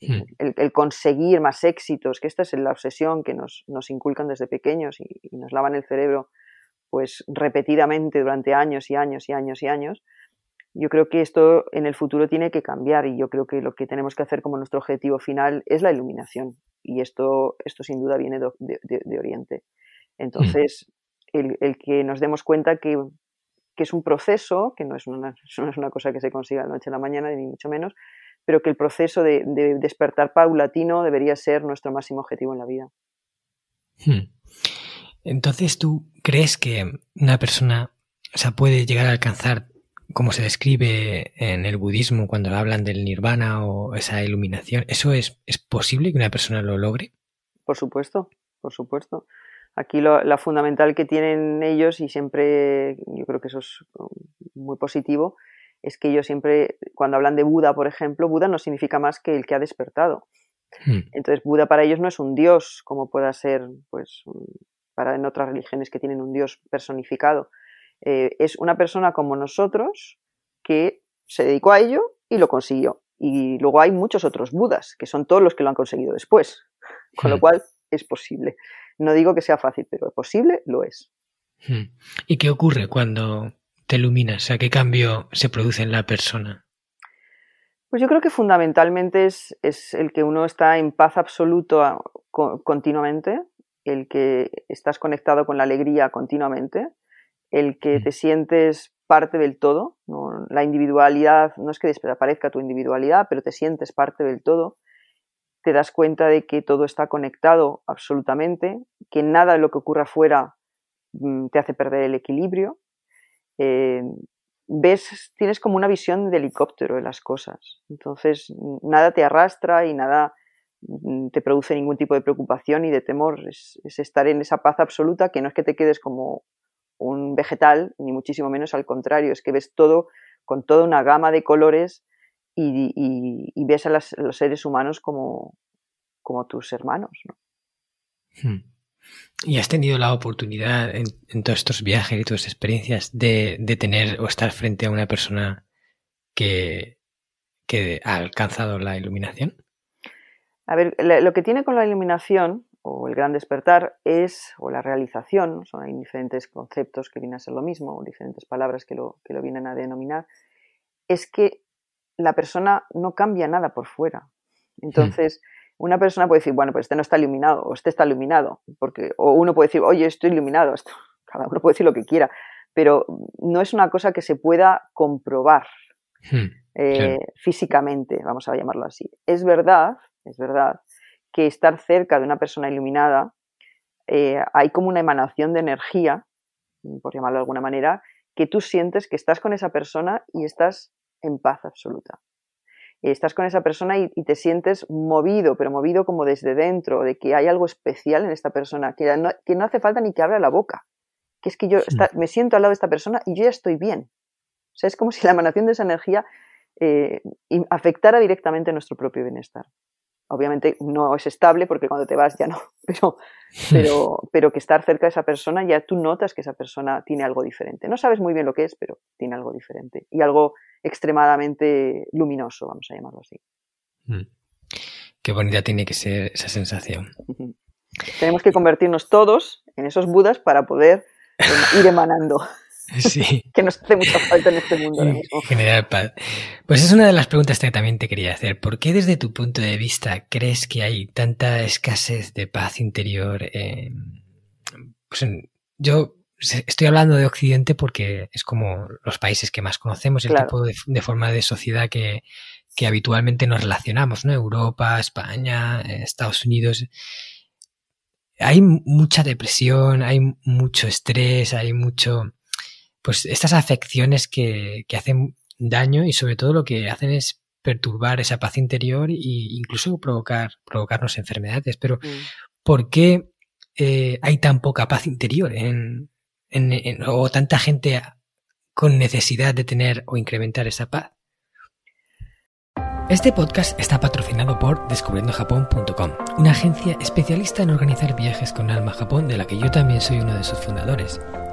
Hmm. El, conseguir más éxitos, que esta es la obsesión que nos, inculcan desde pequeños y, nos lavan el cerebro pues repetidamente durante años y años y años y años, yo creo que esto en el futuro tiene que cambiar y yo creo que lo que tenemos que hacer como nuestro objetivo final es la iluminación y esto, esto sin duda viene de, Oriente. Entonces, el, que nos demos cuenta que, es un proceso, que no es, una, no es una cosa que se consiga de noche a la mañana, ni mucho menos, pero que el proceso de, despertar paulatino debería ser nuestro máximo objetivo en la vida. Hmm. Entonces, ¿tú crees que una persona o puede llegar a alcanzar, como se describe en el budismo cuando hablan del nirvana o esa iluminación? ¿Eso es, es posible que una persona lo logre? Por supuesto, por supuesto. Aquí lo, la fundamental que tienen ellos, y siempre yo creo que eso es muy positivo, es que ellos siempre, cuando hablan de Buda, por ejemplo, Buda no significa más que el que ha despertado. Hmm. Entonces, Buda para ellos no es un dios, como pueda ser, pues, para en otras religiones que tienen un dios personificado. Eh, es una persona como nosotros que se dedicó a ello y lo consiguió. Y luego hay muchos otros Budas, que son todos los que lo han conseguido después. Con lo hmm. cual, es posible. No digo que sea fácil, pero posible lo es. Hmm. ¿Y qué ocurre cuando te iluminas? Sea, ¿qué cambio se produce en la persona? Pues yo creo que fundamentalmente es, el que uno está en paz absoluto continuamente, el que estás conectado con la alegría continuamente, el que mm. te sientes parte del todo. La individualidad, no es que desaparezca tu individualidad, pero te sientes parte del todo. Te das cuenta de que todo está conectado absolutamente, que nada de lo que ocurra afuera mm, te hace perder el equilibrio. Eh, ves, tienes como una visión de helicóptero de las cosas. Entonces, nada te arrastra y nada te produce ningún tipo de preocupación y de temor. Es, estar en esa paz absoluta que no es que te quedes como un vegetal, ni muchísimo menos al contrario, es que ves todo con toda una gama de colores y, ves a, los seres humanos como, como tus hermanos. Hmm. ¿Y has tenido la oportunidad en, todos estos viajes y tus experiencias de, tener o estar frente a una persona que, que ha alcanzado la iluminación? A ver, lo que tiene con la iluminación o el gran despertar es, o la realización, son hay diferentes conceptos que vienen a ser lo mismo, o diferentes palabras que lo, que lo vienen a denominar, es que la persona no cambia nada por fuera. Entonces, una persona puede decir, bueno, pues este no está iluminado, o este está iluminado, porque, o uno puede decir, oye, estoy iluminado, esto, cada uno puede decir lo que quiera, pero no es una cosa que se pueda comprobar hmm, eh, físicamente, vamos a llamarlo así. Es verdad, es verdad, que estar cerca de una persona iluminada eh, hay como una emanación de energía, por llamarlo de alguna manera, que tú sientes que estás con esa persona y estás en paz absoluta estás con esa persona y, te sientes movido, pero movido como desde dentro, de que hay algo especial en esta persona, que no, que no hace falta ni que abra la boca, que es que yo me siento al lado de esta persona y yo ya estoy bien. O sea, es como si la emanación de esa energía eh, afectara directamente nuestro propio bienestar. Obviamente no es estable porque cuando te vas ya no, pero, pero, pero que estar cerca de esa persona ya tú notas que esa persona tiene algo diferente. No sabes muy bien lo que es, pero tiene algo diferente y algo extremadamente luminoso, vamos a llamarlo así. Mm. Qué bonita tiene que ser esa sensación. Tenemos que convertirnos todos en esos budas para poder ir emanando. Sí. que nos hace mucha falta en este mundo. General paz. Pues es una de las preguntas que también te quería hacer. ¿Por qué desde tu punto de vista crees que hay tanta escasez de paz interior? pues yo estoy hablando de Occidente porque es como los países que más conocemos, el tipo de, forma de sociedad que, que habitualmente nos relacionamos, ¿no? Europa, España, Estados Unidos hay mucha depresión, hay mucho estrés, hay mucho pues estas afecciones que, hacen daño y sobre todo lo que hacen es perturbar esa paz interior e incluso provocar, provocarnos enfermedades. Pero, mm. ¿por qué eh, hay tan poca paz interior en, o tanta gente con necesidad de tener o incrementar esa paz? Este podcast está patrocinado por descubriendojapón.com, una agencia especialista en organizar viajes con alma a Japón de la que yo también soy uno de sus fundadores.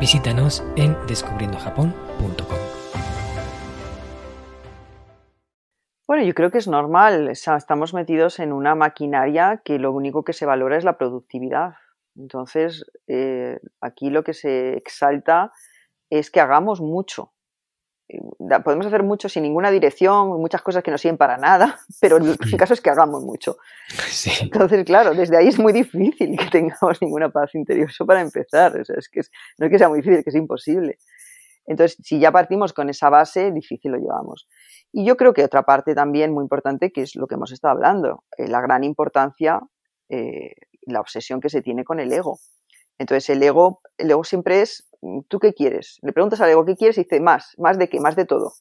Visítanos en descubriendojapón.com. Bueno, yo creo que es normal. Estamos metidos en una maquinaria que lo único que se valora es la productividad. Entonces, eh, aquí lo que se exalta es que hagamos mucho podemos hacer mucho sin ninguna dirección, muchas cosas que no sirven para nada, pero el, caso es que hagamos mucho. Entonces, claro, desde ahí es muy difícil que tengamos ninguna paz interior. Eso para empezar, es que no es que sea muy difícil, es que es imposible. Entonces, si ya partimos con esa base, difícil lo llevamos. Y yo creo que otra parte también muy importante, que es lo que hemos estado hablando, eh, la gran importancia, eh, la obsesión que se tiene con el ego. Entonces, el ego, el ego siempre es ¿tú qué quieres? Le preguntas al ego, ¿qué quieres? Y dice, más, más de qué, más de todo.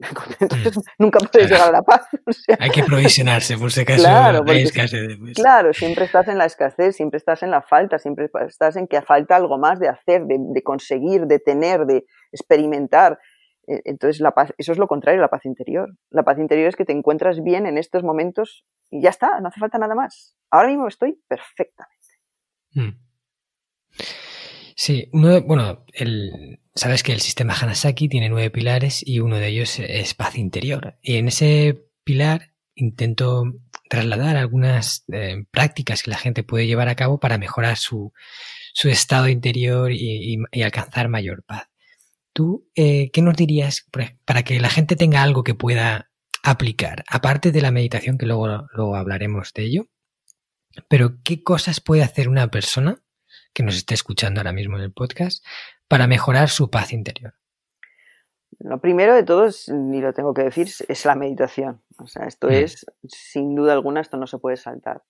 Entonces mm. nunca puedes llegar a la paz. hay que provisionarse, por si acaso claro, hay escasez. Claro, siempre estás en la escasez, siempre estás en la falta, siempre estás en que falta algo más de hacer, de, conseguir, de tener, de experimentar. E, entonces, la paz, eso es lo contrario a la paz interior. La paz interior es que te encuentras bien en estos momentos y ya está, no hace falta nada más. Ahora mismo estoy perfectamente. Mm. Sí, uno, bueno, sabes que el sistema Hanasaki tiene nueve pilares y uno de ellos es paz interior. Y en ese pilar intento trasladar algunas eh, prácticas que la gente puede llevar a cabo para mejorar su, su estado interior y, alcanzar mayor paz. ¿Tú eh, qué nos dirías para que la gente tenga algo que pueda aplicar, aparte de la meditación, que luego, luego hablaremos de ello? Pero ¿qué cosas puede hacer una persona que nos esté escuchando ahora mismo en el podcast para mejorar su paz interior? Lo primero de todo, ni lo tengo que decir, es la meditación. O sea, esto mm. es, sin duda alguna, esto no se puede saltar.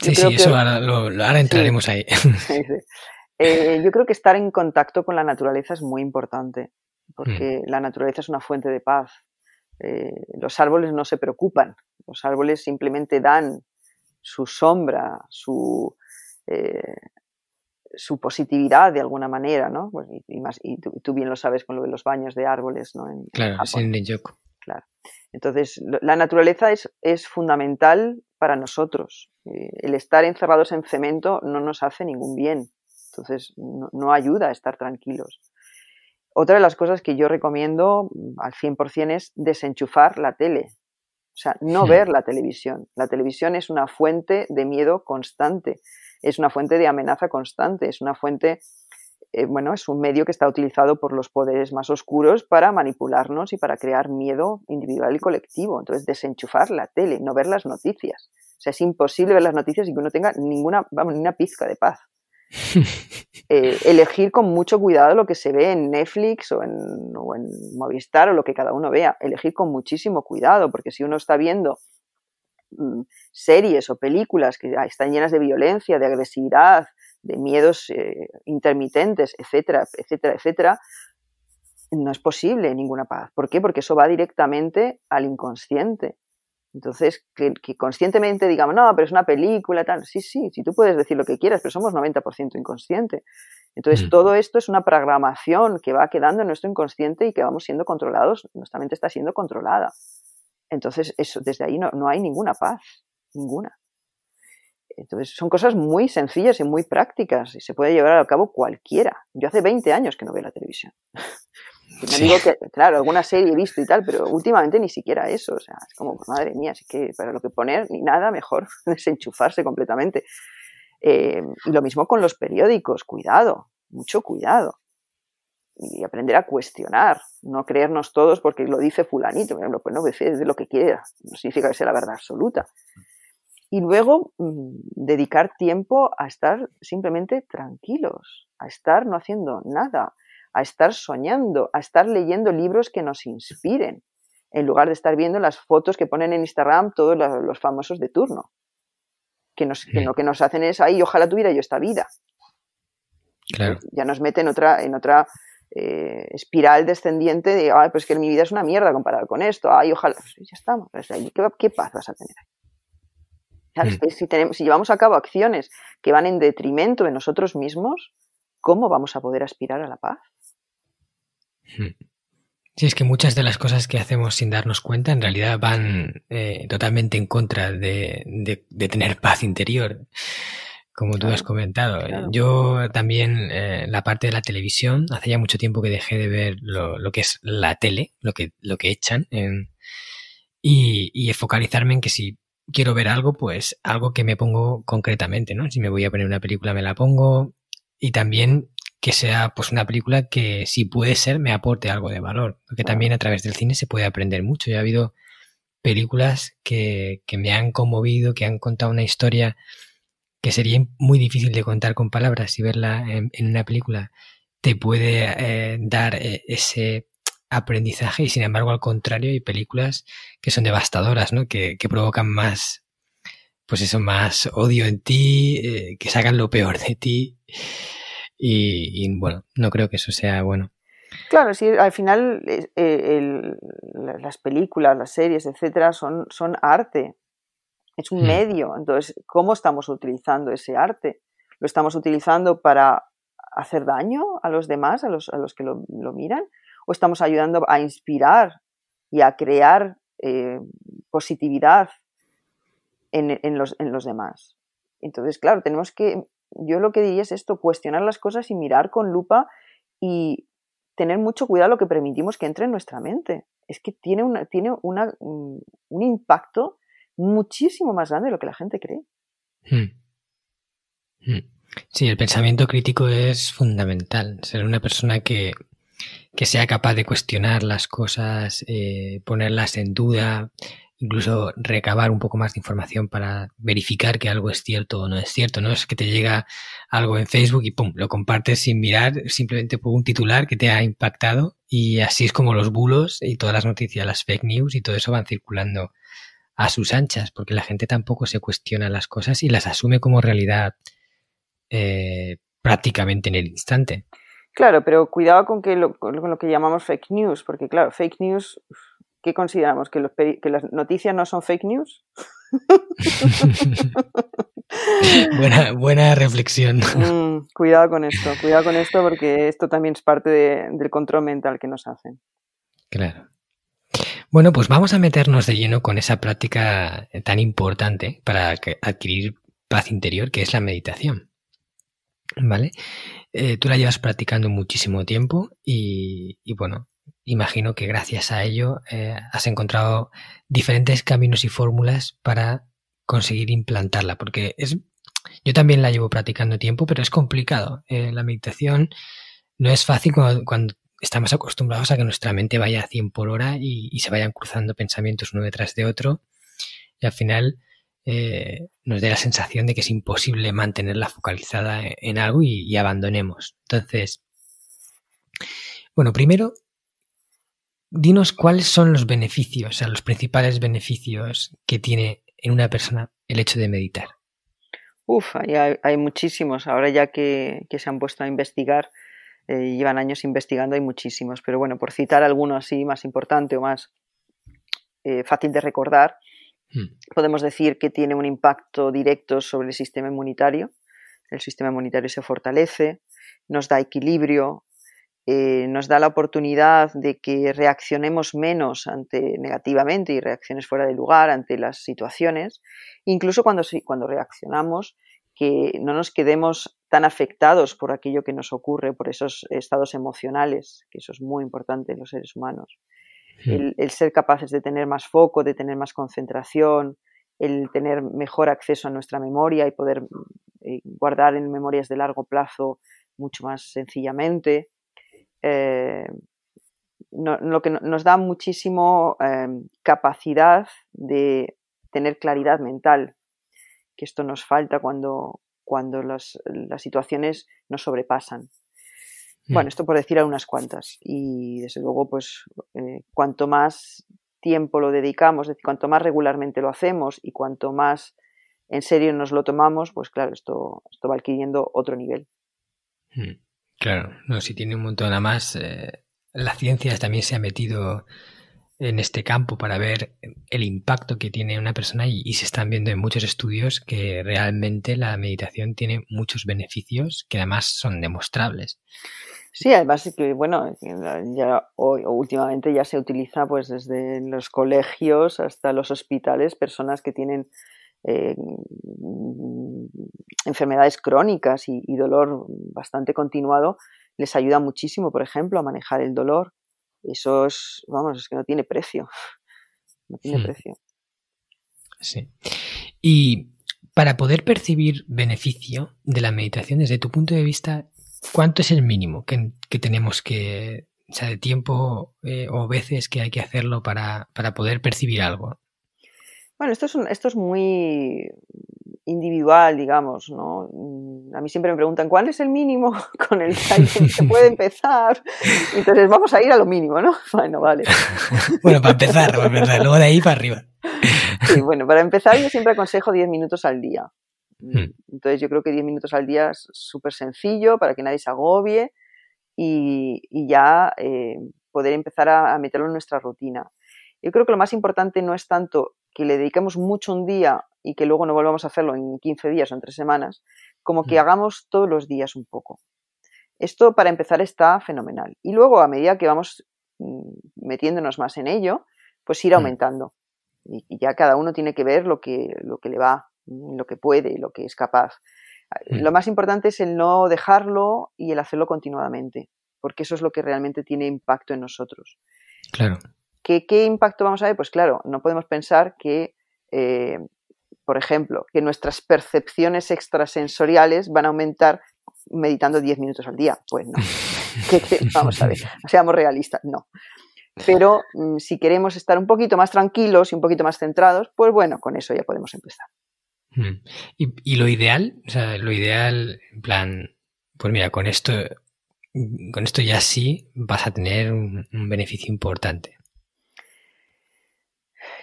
sí, sí, eso ahora, entraremos ahí. Eh, yo creo que estar en contacto con la naturaleza es muy importante, porque mm. la naturaleza es una fuente de paz. Eh, los árboles no se preocupan, los árboles simplemente dan su sombra, su, eh, su positividad de alguna manera, ¿no? Pues, y, más, y tú, bien lo sabes con lo de los baños de árboles, ¿no? En, claro, sin Claro. Entonces, la naturaleza es, es fundamental para nosotros. Eh, el estar encerrados en cemento no nos hace ningún bien. Entonces, no, ayuda a estar tranquilos. Otra de las cosas que yo recomiendo mm, al 100% es desenchufar la tele. O sea, no hmm. ver la televisión. La televisión es una fuente de miedo constante es una fuente de amenaza constante, es una fuente, eh, bueno, es un medio que está utilizado por los poderes más oscuros para manipularnos y para crear miedo individual y colectivo. Entonces, desenchufar la tele, no ver las noticias. O sea, es imposible ver las noticias y que uno tenga ninguna, vamos, ni una pizca de paz. Eh, elegir con mucho cuidado lo que se ve en Netflix o en, o en, Movistar o lo que cada uno vea. Elegir con muchísimo cuidado, porque si uno está viendo series o películas que están llenas de violencia, de agresividad, de miedos eh, intermitentes, etcétera, etcétera, etcétera, no es posible ninguna paz. ¿Por qué? Porque eso va directamente al inconsciente. Entonces, que, conscientemente digamos, no, pero es una película, tal. Sí, sí, sí, tú puedes decir lo que quieras, pero somos 90% inconsciente. Entonces, mm. todo esto es una programación que va quedando en nuestro inconsciente y que vamos siendo controlados, nuestra mente está siendo controlada. Entonces, eso, desde ahí no, hay ninguna paz, ninguna. Entonces, son cosas muy sencillas y muy prácticas y se puede llevar a cabo cualquiera. Yo hace 20 años que no veo la televisión. Me digo que, claro, alguna serie he visto y tal, pero últimamente ni siquiera eso. O sea, es como, madre mía, así que para lo que poner, ni nada, mejor desenchufarse completamente. Eh, y lo mismo con los periódicos, cuidado, mucho cuidado y aprender a cuestionar, no creernos todos porque lo dice fulanito, pues no, de lo que quiera, no significa que sea la verdad absoluta. Y luego mm, dedicar tiempo a estar simplemente tranquilos, a estar no haciendo nada, a estar soñando, a estar leyendo libros que nos inspiren, en lugar de estar viendo las fotos que ponen en Instagram todos los, famosos de turno, que, nos, que lo que nos hacen es, ay, ojalá tuviera yo esta vida. Claro. Ya nos mete en otra, en otra eh, espiral descendiente de, ay, pues que mi vida es una mierda comparado con esto, ay, ojalá, pues ya estamos, ¿qué, paz vas a tener? Mm. si, tenemos, si llevamos a cabo acciones que van en detrimento de nosotros mismos, ¿cómo vamos a poder aspirar a la paz? Mm. Sí, es que muchas de las cosas que hacemos sin darnos cuenta en realidad van eh, totalmente en contra de, de, tener paz interior como tú has comentado. Yo también, eh, la parte de la televisión, hace ya mucho tiempo que dejé de ver lo, lo que es la tele, lo que, lo que echan, en, y, y, focalizarme en que si quiero ver algo, pues algo que me pongo concretamente, ¿no? Si me voy a poner una película, me la pongo, y también que sea pues una película que si puede ser me aporte algo de valor, porque también a través del cine se puede aprender mucho. Ya ha habido películas que, que me han conmovido, que han contado una historia que sería muy difícil de contar con palabras y verla en, una película, te puede eh, dar eh, ese aprendizaje y sin embargo al contrario hay películas que son devastadoras, ¿no? Que, provocan más, pues eso, más odio en ti, eh, que sacan lo peor de ti y, bueno, no creo que eso sea bueno. Claro, sí, al final las películas, las series, etcétera, son, son arte es un hmm. medio. Entonces, ¿cómo estamos utilizando ese arte? ¿Lo estamos utilizando para hacer daño a los demás, a los, a los que lo, miran? ¿O estamos ayudando a inspirar y a crear eh, positividad en, los, en los demás? Entonces, claro, tenemos que yo lo que diría es esto, cuestionar las cosas y mirar con lupa y tener mucho cuidado lo que permitimos que entre en nuestra mente. Es que tiene, una, tiene una, un impacto muchísimo más grande de lo que la gente cree. Hmm. Hmm. Sí, el pensamiento crítico es fundamental. Ser una persona que, que sea capaz de cuestionar las cosas, eh, ponerlas en duda, incluso recabar un poco más de información para verificar que algo es cierto o no es cierto, ¿no? Es que te llega algo en Facebook y pum, lo compartes sin mirar, simplemente por un titular que te ha impactado y así es como los bulos y todas las noticias, las fake news y todo eso van circulando a sus anchas, porque la gente tampoco se cuestiona las cosas y las asume como realidad eh, prácticamente en el instante. Claro, pero cuidado con, que lo, con lo que llamamos fake news, porque claro, fake news ¿qué consideramos? ¿Que, las noticias no son fake news? buena, reflexión. Mm, cuidado con esto, cuidado con esto porque esto también es parte del control mental que nos hacen. Claro. Bueno, pues vamos a meternos de lleno con esa práctica tan importante para adquirir paz interior que es la meditación. ¿Vale? Eh, tú la llevas practicando muchísimo tiempo y bueno, imagino que gracias a ello eh, has encontrado diferentes caminos y fórmulas para conseguir implantarla, porque es, yo también la llevo practicando tiempo, pero es complicado. Eh, la meditación no es fácil cuando, estamos acostumbrados a que nuestra mente vaya a 100 por hora y, se vayan cruzando pensamientos uno detrás de otro y al final eh, nos dé la sensación de que es imposible mantenerla focalizada en algo y, y abandonemos. Entonces, bueno, primero dinos cuáles son los beneficios, o sea, los principales beneficios que tiene en una persona el hecho de meditar. Uf, hay, hay muchísimos. Ahora ya que, se han puesto a investigar, eh, llevan años investigando, hay muchísimos. Pero bueno, por citar alguno así más importante o más eh, fácil de recordar, hmm. podemos decir que tiene un impacto directo sobre el sistema inmunitario. El sistema inmunitario se fortalece, nos da equilibrio, eh, nos da la oportunidad de que reaccionemos menos ante negativamente y reacciones fuera de lugar ante las situaciones, incluso cuando, cuando reaccionamos, que no nos quedemos tan afectados por aquello que nos ocurre, por esos estados emocionales, que eso es muy importante en los seres humanos. Hmm. El, ser capaces de tener más foco, de tener más concentración, el tener mejor acceso a nuestra memoria y poder eh, guardar en memorias de largo plazo mucho más sencillamente. Eh, lo que nos da muchísimo em, capacidad de tener claridad mental, que esto nos falta cuando, cuando las, situaciones nos sobrepasan. Mm. Bueno, esto por decir a unas cuantas. Y desde luego, pues eh, cuanto más tiempo lo dedicamos, cuanto más regularmente lo hacemos y cuanto más en serio nos lo tomamos, pues claro, esto, esto va adquiriendo otro nivel. Mm. Claro, no, si tiene un montón. más. eh, la ciencia también se ha metido en este campo para ver el impacto que tiene una persona y, se están viendo en muchos estudios que realmente la meditación tiene muchos beneficios que además son demostrables. Sí, además bueno, ya hoy, últimamente ya se utiliza pues desde los colegios hasta los hospitales personas que tienen eh, enfermedades crónicas y, dolor bastante continuado, les ayuda muchísimo, por ejemplo, a manejar el dolor. Eso es, vamos, es que no tiene precio. No tiene hmm. precio. Sí. Y para poder percibir beneficio de la meditación, desde tu punto de vista, ¿cuánto es el mínimo que, tenemos que, o sea, de tiempo eh, o veces que hay que hacerlo para, para poder percibir algo? Bueno, esto es, esto es muy individual, digamos, ¿no? Mm, a mí siempre me preguntan cuál es el mínimo con el que se puede empezar. Entonces vamos a ir a lo mínimo, ¿no? Bueno, vale. bueno, para empezar, para empezar, luego de ahí para arriba. Sí, bueno, para empezar yo siempre aconsejo 10 minutos al día. Hmm. Entonces yo creo que 10 minutos al día es súper sencillo para que nadie se agobie y, ya eh, poder empezar a meterlo en nuestra rutina. Yo creo que lo más importante no es tanto que le dediquemos mucho un día y que luego no volvamos a hacerlo en 15 días o en 3 semanas, como que mm. hagamos todos los días un poco. Esto para empezar está fenomenal. Y luego a medida que vamos mm, metiéndonos más en ello, pues ir mm. aumentando. Y, ya cada uno tiene que ver lo que, lo que le va, lo que puede, lo que es capaz. Mm. Lo más importante es el no dejarlo y el hacerlo continuadamente, porque eso es lo que realmente tiene impacto en nosotros. Claro. ¿Qué, qué impacto vamos a ver? Pues claro, no podemos pensar que, eh, por ejemplo, que nuestras percepciones extrasensoriales van a aumentar meditando 10 minutos al día. Pues no. vamos a ver, seamos realistas, no. Pero mm, si queremos estar un poquito más tranquilos y un poquito más centrados, pues bueno, con eso ya podemos empezar. Hmm. ¿Y, lo ideal? O sea, lo ideal, en plan, pues mira, con esto, con esto ya sí vas a tener un, beneficio importante.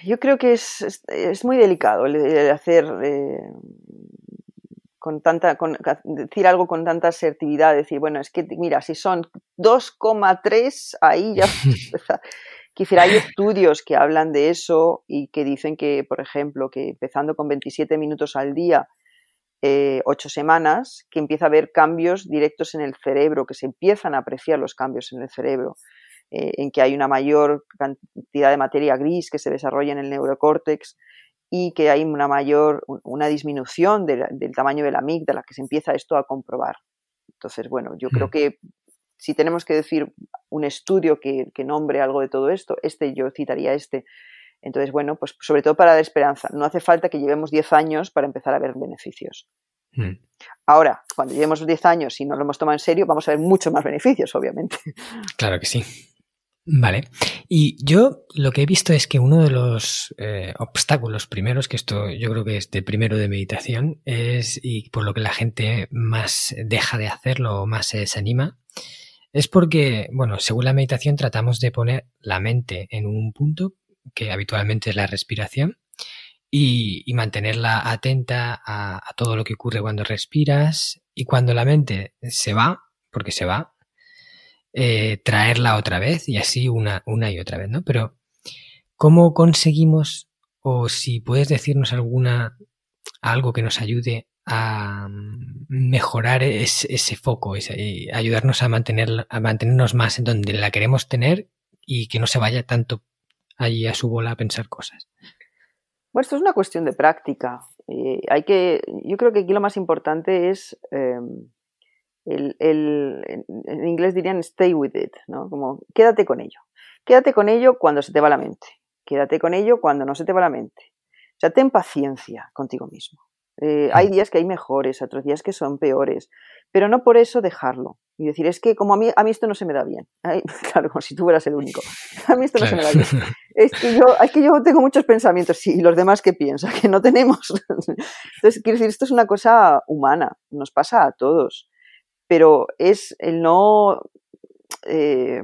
Yo creo que es, es, muy delicado el, hacer eh, con tanta, con, decir algo con tanta asertividad, decir, bueno, es que mira, si son 2,3, ahí ya Quisiera, hay estudios que hablan de eso y que dicen que, por ejemplo, que empezando con 27 minutos al día, eh, ocho semanas, que empieza a haber cambios directos en el cerebro, que se empiezan a apreciar los cambios en el cerebro, eh, en que hay una mayor cantidad de materia gris que se desarrolla en el neurocórtex y que hay una mayor, una disminución del tamaño de la amígdala, que se empieza esto a comprobar. Entonces, bueno, yo creo mm. que si tenemos que decir un estudio que, nombre algo de todo esto, este yo citaría este. Entonces, bueno, pues sobre todo para dar esperanza. No hace falta que llevemos 10 años para empezar a ver beneficios. Hmm. Ahora, cuando llevemos 10 años y no lo hemos tomado en serio, vamos a ver muchos más beneficios, obviamente. Claro que sí. Vale. Y yo lo que he visto es que uno de los eh, obstáculos primeros, que esto yo creo que es de primero de meditación, es, y por lo que la gente más deja de hacerlo o más se desanima, es porque, bueno, según la meditación tratamos de poner la mente en un punto, que habitualmente es la respiración, y, mantenerla atenta a, todo lo que ocurre cuando respiras y cuando la mente se va, porque se va, eh, traerla otra vez y así una, una y otra vez, ¿no? Pero, ¿cómo conseguimos, o si puedes decirnos alguna, algo que nos ayude a mm, mejorar ese, foco, y ayudarnos a, mantener, a mantenernos más en donde la queremos tener y que no se vaya tanto allí a su bola a pensar cosas. Bueno, esto es una cuestión de práctica. Eh, hay que, yo creo que aquí lo más importante es em, el, en inglés dirían stay with it, ¿no? Como quédate con ello. Quédate con ello cuando se te va la mente. Quédate con ello cuando no se te va la mente. O sea, ten paciencia contigo mismo. Eh, hay días que hay mejores, otros días que son peores, pero no por eso dejarlo y decir, es que como a mí, a mí esto no se me da bien. claro, como si tú fueras el único. A mí esto no se me da bien. Es que, yo, es que yo tengo muchos pensamientos, sí, y los demás que piensan, que no tenemos. Entonces, quiero decir, esto es una cosa humana, nos pasa a todos, pero es el no eh,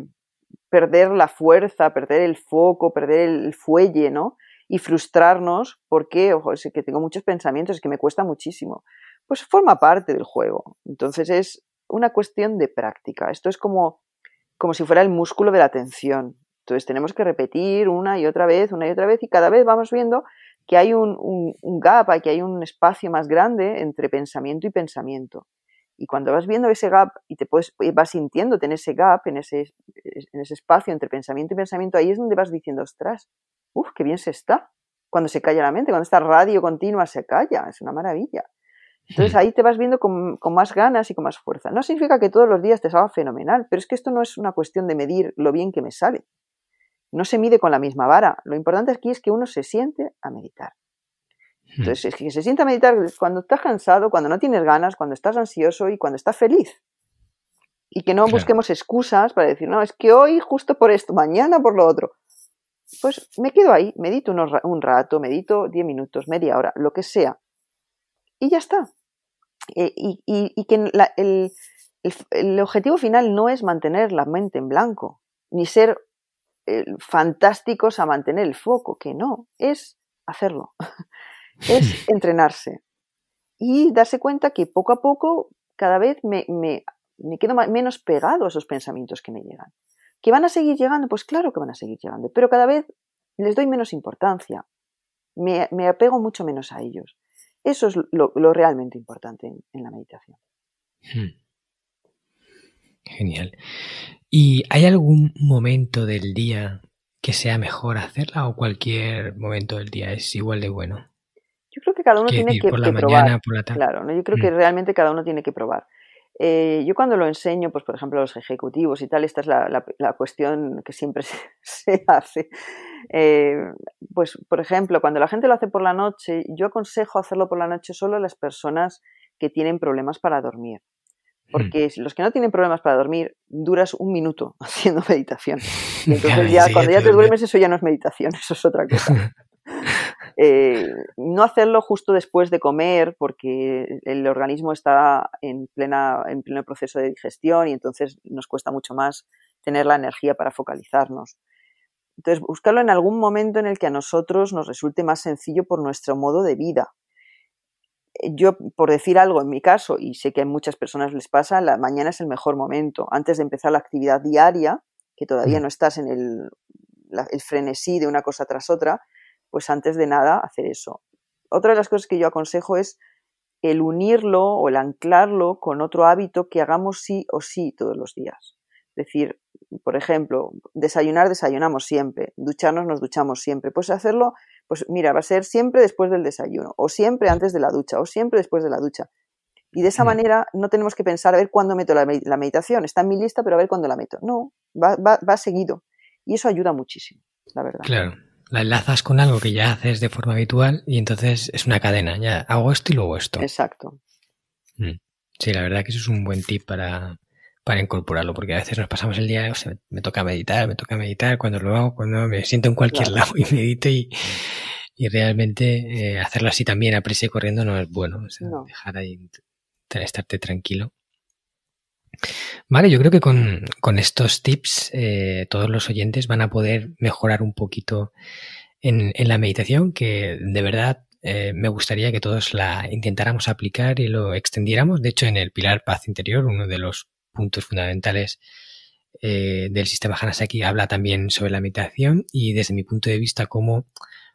perder la fuerza, perder el foco, perder el fuelle, ¿no? y frustrarnos porque, ojo, es que tengo muchos pensamientos, es que me cuesta muchísimo. Pues forma parte del juego. Entonces es una cuestión de práctica. Esto es como, como si fuera el músculo de la atención. Entonces tenemos que repetir una y otra vez, una y otra vez, y cada vez vamos viendo que hay un, un, gap, que hay un espacio más grande entre pensamiento y pensamiento. Y cuando vas viendo ese gap y te puedes, vas sintiéndote en ese gap, en ese, en ese espacio entre pensamiento y pensamiento, ahí es donde vas diciendo, ostras, ¡Uf, qué bien se está! Cuando se calla la mente, cuando esta radio continua se calla, es una maravilla. Entonces hmm. ahí te vas viendo con, más ganas y con más fuerza. No significa que todos los días te salga fenomenal, pero es que esto no es una cuestión de medir lo bien que me sale. No se mide con la misma vara. Lo importante aquí es que uno se siente a meditar. Hmm. Entonces, es que se siente a meditar cuando estás cansado, cuando no tienes ganas, cuando estás ansioso y cuando estás feliz. Y que no busquemos excusas para decir, no, es que hoy justo por esto, mañana por lo otro pues me quedo ahí, medito un rato, medito 10 minutos, media hora, lo que sea. Y ya está. Eh, y, que el, objetivo final no es mantener la mente en blanco, ni ser eh, fantásticos a mantener el foco, que no, es hacerlo, es entrenarse y darse cuenta que poco a poco cada vez me, me, me quedo menos pegado a esos pensamientos que me llegan. ¿Que van a seguir llegando? Pues claro que van a seguir llegando, pero cada vez les doy menos importancia, me, apego mucho menos a ellos. Eso es lo, realmente importante en, la meditación. Hmm. Genial. ¿Y hay algún momento del día que sea mejor hacerla o cualquier momento del día es igual de bueno? Yo creo que cada uno tiene que, probar. Claro, yo creo que mm. realmente cada uno tiene que probar. Eh, yo cuando lo enseño, pues por ejemplo a los ejecutivos y tal, esta es la, cuestión que siempre se, hace. Eh, pues por ejemplo, cuando la gente lo hace por la noche, yo aconsejo hacerlo por la noche solo a las personas que tienen problemas para dormir. Porque mm. los que no tienen problemas para dormir, duras un minuto haciendo meditación. entonces ya, cuando ya te duermes, eso ya no es meditación, eso es otra cosa. Eh, no hacerlo justo después de comer porque el organismo está en, plena, en pleno proceso de digestión y entonces nos cuesta mucho más tener la energía para focalizarnos. Entonces, buscarlo en algún momento en el que a nosotros nos resulte más sencillo por nuestro modo de vida. Yo, por decir algo en mi caso, y sé que a muchas personas les pasa, la mañana es el mejor momento. Antes de empezar la actividad diaria, que todavía no estás en el, el frenesí de una cosa tras otra, pues antes de nada hacer eso. Otra de las cosas que yo aconsejo es el unirlo o el anclarlo con otro hábito que hagamos sí o sí todos los días. Es decir, por ejemplo, desayunar, desayunamos siempre, ducharnos, nos duchamos siempre. Pues hacerlo, pues mira, va a ser siempre después del desayuno, o siempre antes de la ducha, o siempre después de la ducha. Y de esa mm. manera no tenemos que pensar a ver cuándo meto la, meditación. Está en mi lista, pero a ver cuándo la meto. No, va, va, va seguido. Y eso ayuda muchísimo, la verdad. Claro la enlazas con algo que ya haces de forma habitual y entonces es una cadena. Ya hago esto y luego esto. Exacto. Mm. Sí, la verdad que eso es un buen tip para, para incorporarlo, porque a veces nos pasamos el día, o sea, me toca meditar, me toca meditar, cuando lo hago, cuando me siento en cualquier lado y medito y, y realmente eh, hacerlo así también a prisa y corriendo no es bueno. O sea, dejar ahí, estarte tranquilo. Vale, yo creo que con, estos tips eh, todos los oyentes van a poder mejorar un poquito en, la meditación, que de verdad eh, me gustaría que todos la intentáramos aplicar y lo extendiéramos. De hecho, en el pilar paz interior, uno de los puntos fundamentales eh, del sistema Hanasaki habla también sobre la meditación y desde mi punto de vista cómo,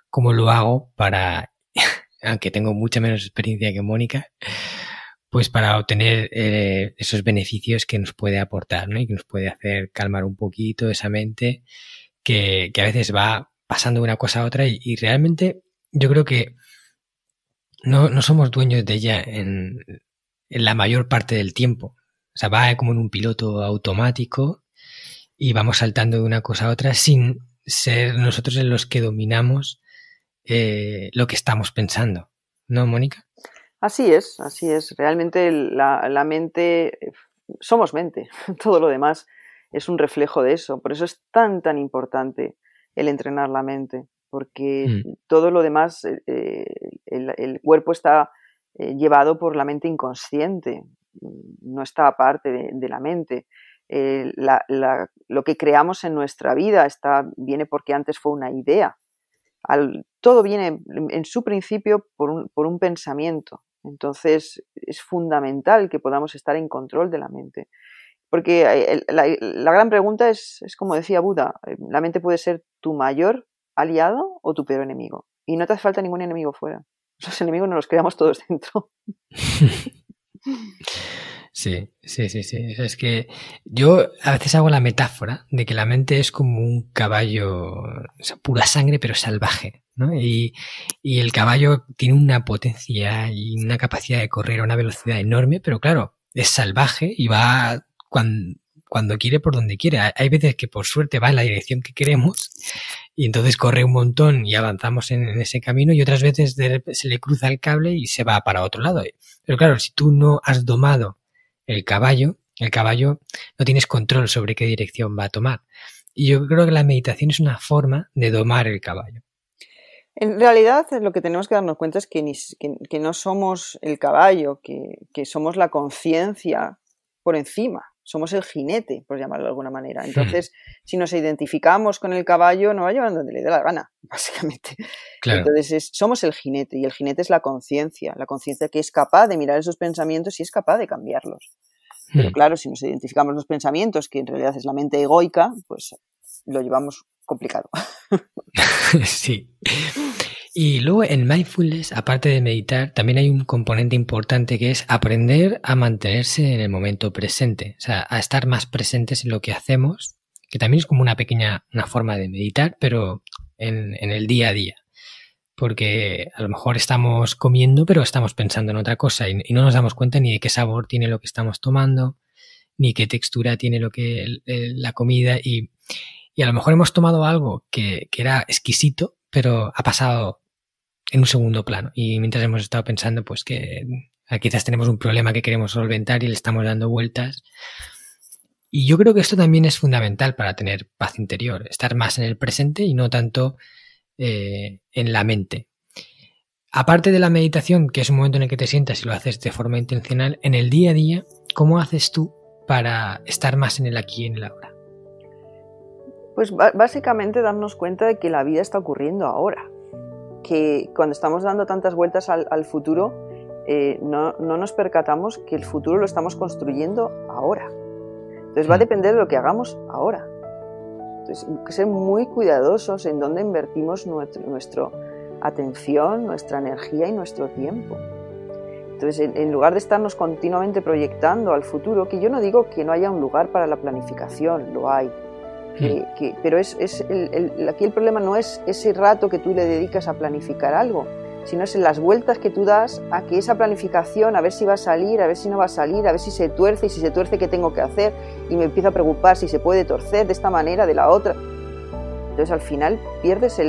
cómo lo hago para, aunque tengo mucha menos experiencia que Mónica, pues para obtener eh, esos beneficios que nos puede aportar, ¿no? Y que nos puede hacer calmar un poquito esa mente que, a veces va pasando de una cosa a otra y, realmente yo creo que no, no, somos dueños de ella en, en, la mayor parte del tiempo. O sea, va como en un piloto automático y vamos saltando de una cosa a otra sin ser nosotros los que dominamos eh, lo que estamos pensando. ¿No, Mónica? Así es, así es. Realmente la, mente, somos mente, todo lo demás es un reflejo de eso. Por eso es tan, tan importante el entrenar la mente, porque mm. todo lo demás, eh, eh, el, cuerpo está eh, llevado por la mente inconsciente, no está aparte de, la mente. lo que creamos en nuestra vida está, viene porque antes fue una idea. todo viene en su principio por un pensamiento. Entonces es fundamental que podamos estar en control de la mente. Porque eh, la, gran pregunta es, es, como decía Buda, eh, la mente puede ser tu mayor aliado o tu peor enemigo. Y no te hace falta ningún enemigo fuera. Los enemigos nos los creamos todos dentro. Sí, sí, sí, sí. Es que yo a veces hago la metáfora de que la mente es como un caballo, pura sangre pero salvaje, ¿no? Y, y, el caballo tiene una potencia y una capacidad de correr a una velocidad enorme, pero claro, es salvaje y va cuando, cuando quiere por donde quiere. Hay veces que por suerte va en la dirección que queremos y entonces corre un montón y avanzamos en, ese camino y otras veces se le cruza el cable y se va para otro lado. Pero claro, si tú no has domado el caballo, el caballo no tienes control sobre qué dirección va a tomar. Y yo creo que la meditación es una forma de domar el caballo. En realidad lo que tenemos que darnos cuenta es que, que, no somos el caballo, que, somos la conciencia por encima, somos el jinete, por llamarlo de alguna manera. Hmm. Entonces, si nos identificamos con el caballo, nos va a llevar donde le dé la gana, básicamente. Entonces, somos el jinete y el jinete es la conciencia, la conciencia que es capaz de mirar esos pensamientos y es capaz de cambiarlos. Pero hmm. claro, si nos identificamos los pensamientos, que en realidad es la mente egoica, pues lo llevamos complicado. sí. Y luego en mindfulness, aparte de meditar, también hay un componente importante que es aprender a mantenerse en el momento presente, o sea, a estar más presentes en lo que hacemos, que también es como una pequeña una forma de meditar, pero en, en el día a día. porque a lo mejor estamos comiendo, pero estamos pensando en otra cosa y, no nos damos cuenta ni de qué sabor tiene lo que estamos tomando, ni qué textura tiene lo que la comida y, a lo mejor hemos tomado algo que, era exquisito, pero ha pasado en un segundo plano y mientras hemos estado pensando pues que quizás tenemos un problema que queremos solventar y le estamos dando vueltas. Y yo creo que esto también es fundamental para tener paz interior, estar más en el presente y no tanto eh, en la mente. Aparte de la meditación, que es un momento en el que te sientas y lo haces de forma intencional, en el día a día, ¿cómo haces tú para estar más en el aquí y en el ahora? Pues básicamente darnos cuenta de que la vida está ocurriendo ahora, que cuando estamos dando tantas vueltas al, futuro, eh, no, nos percatamos que el futuro lo estamos construyendo ahora. Entonces va a mm. depender de lo que hagamos ahora. Entonces, que ser muy cuidadosos en dónde invertimos nuestra atención, nuestra energía y nuestro tiempo. Entonces, en, lugar de estarnos continuamente proyectando al futuro, que yo no digo que no haya un lugar para la planificación, lo hay, mm. pero es, aquí el problema no es ese rato que tú le dedicas a planificar algo, sino es en las vueltas que tú das a que esa planificación, a ver si va a salir, a ver si no va a salir, a ver si se tuerce y si se tuerce, ¿qué tengo que hacer? Y me empiezo a preocupar si se puede torcer de esta manera, de la otra. Entonces al final pierdes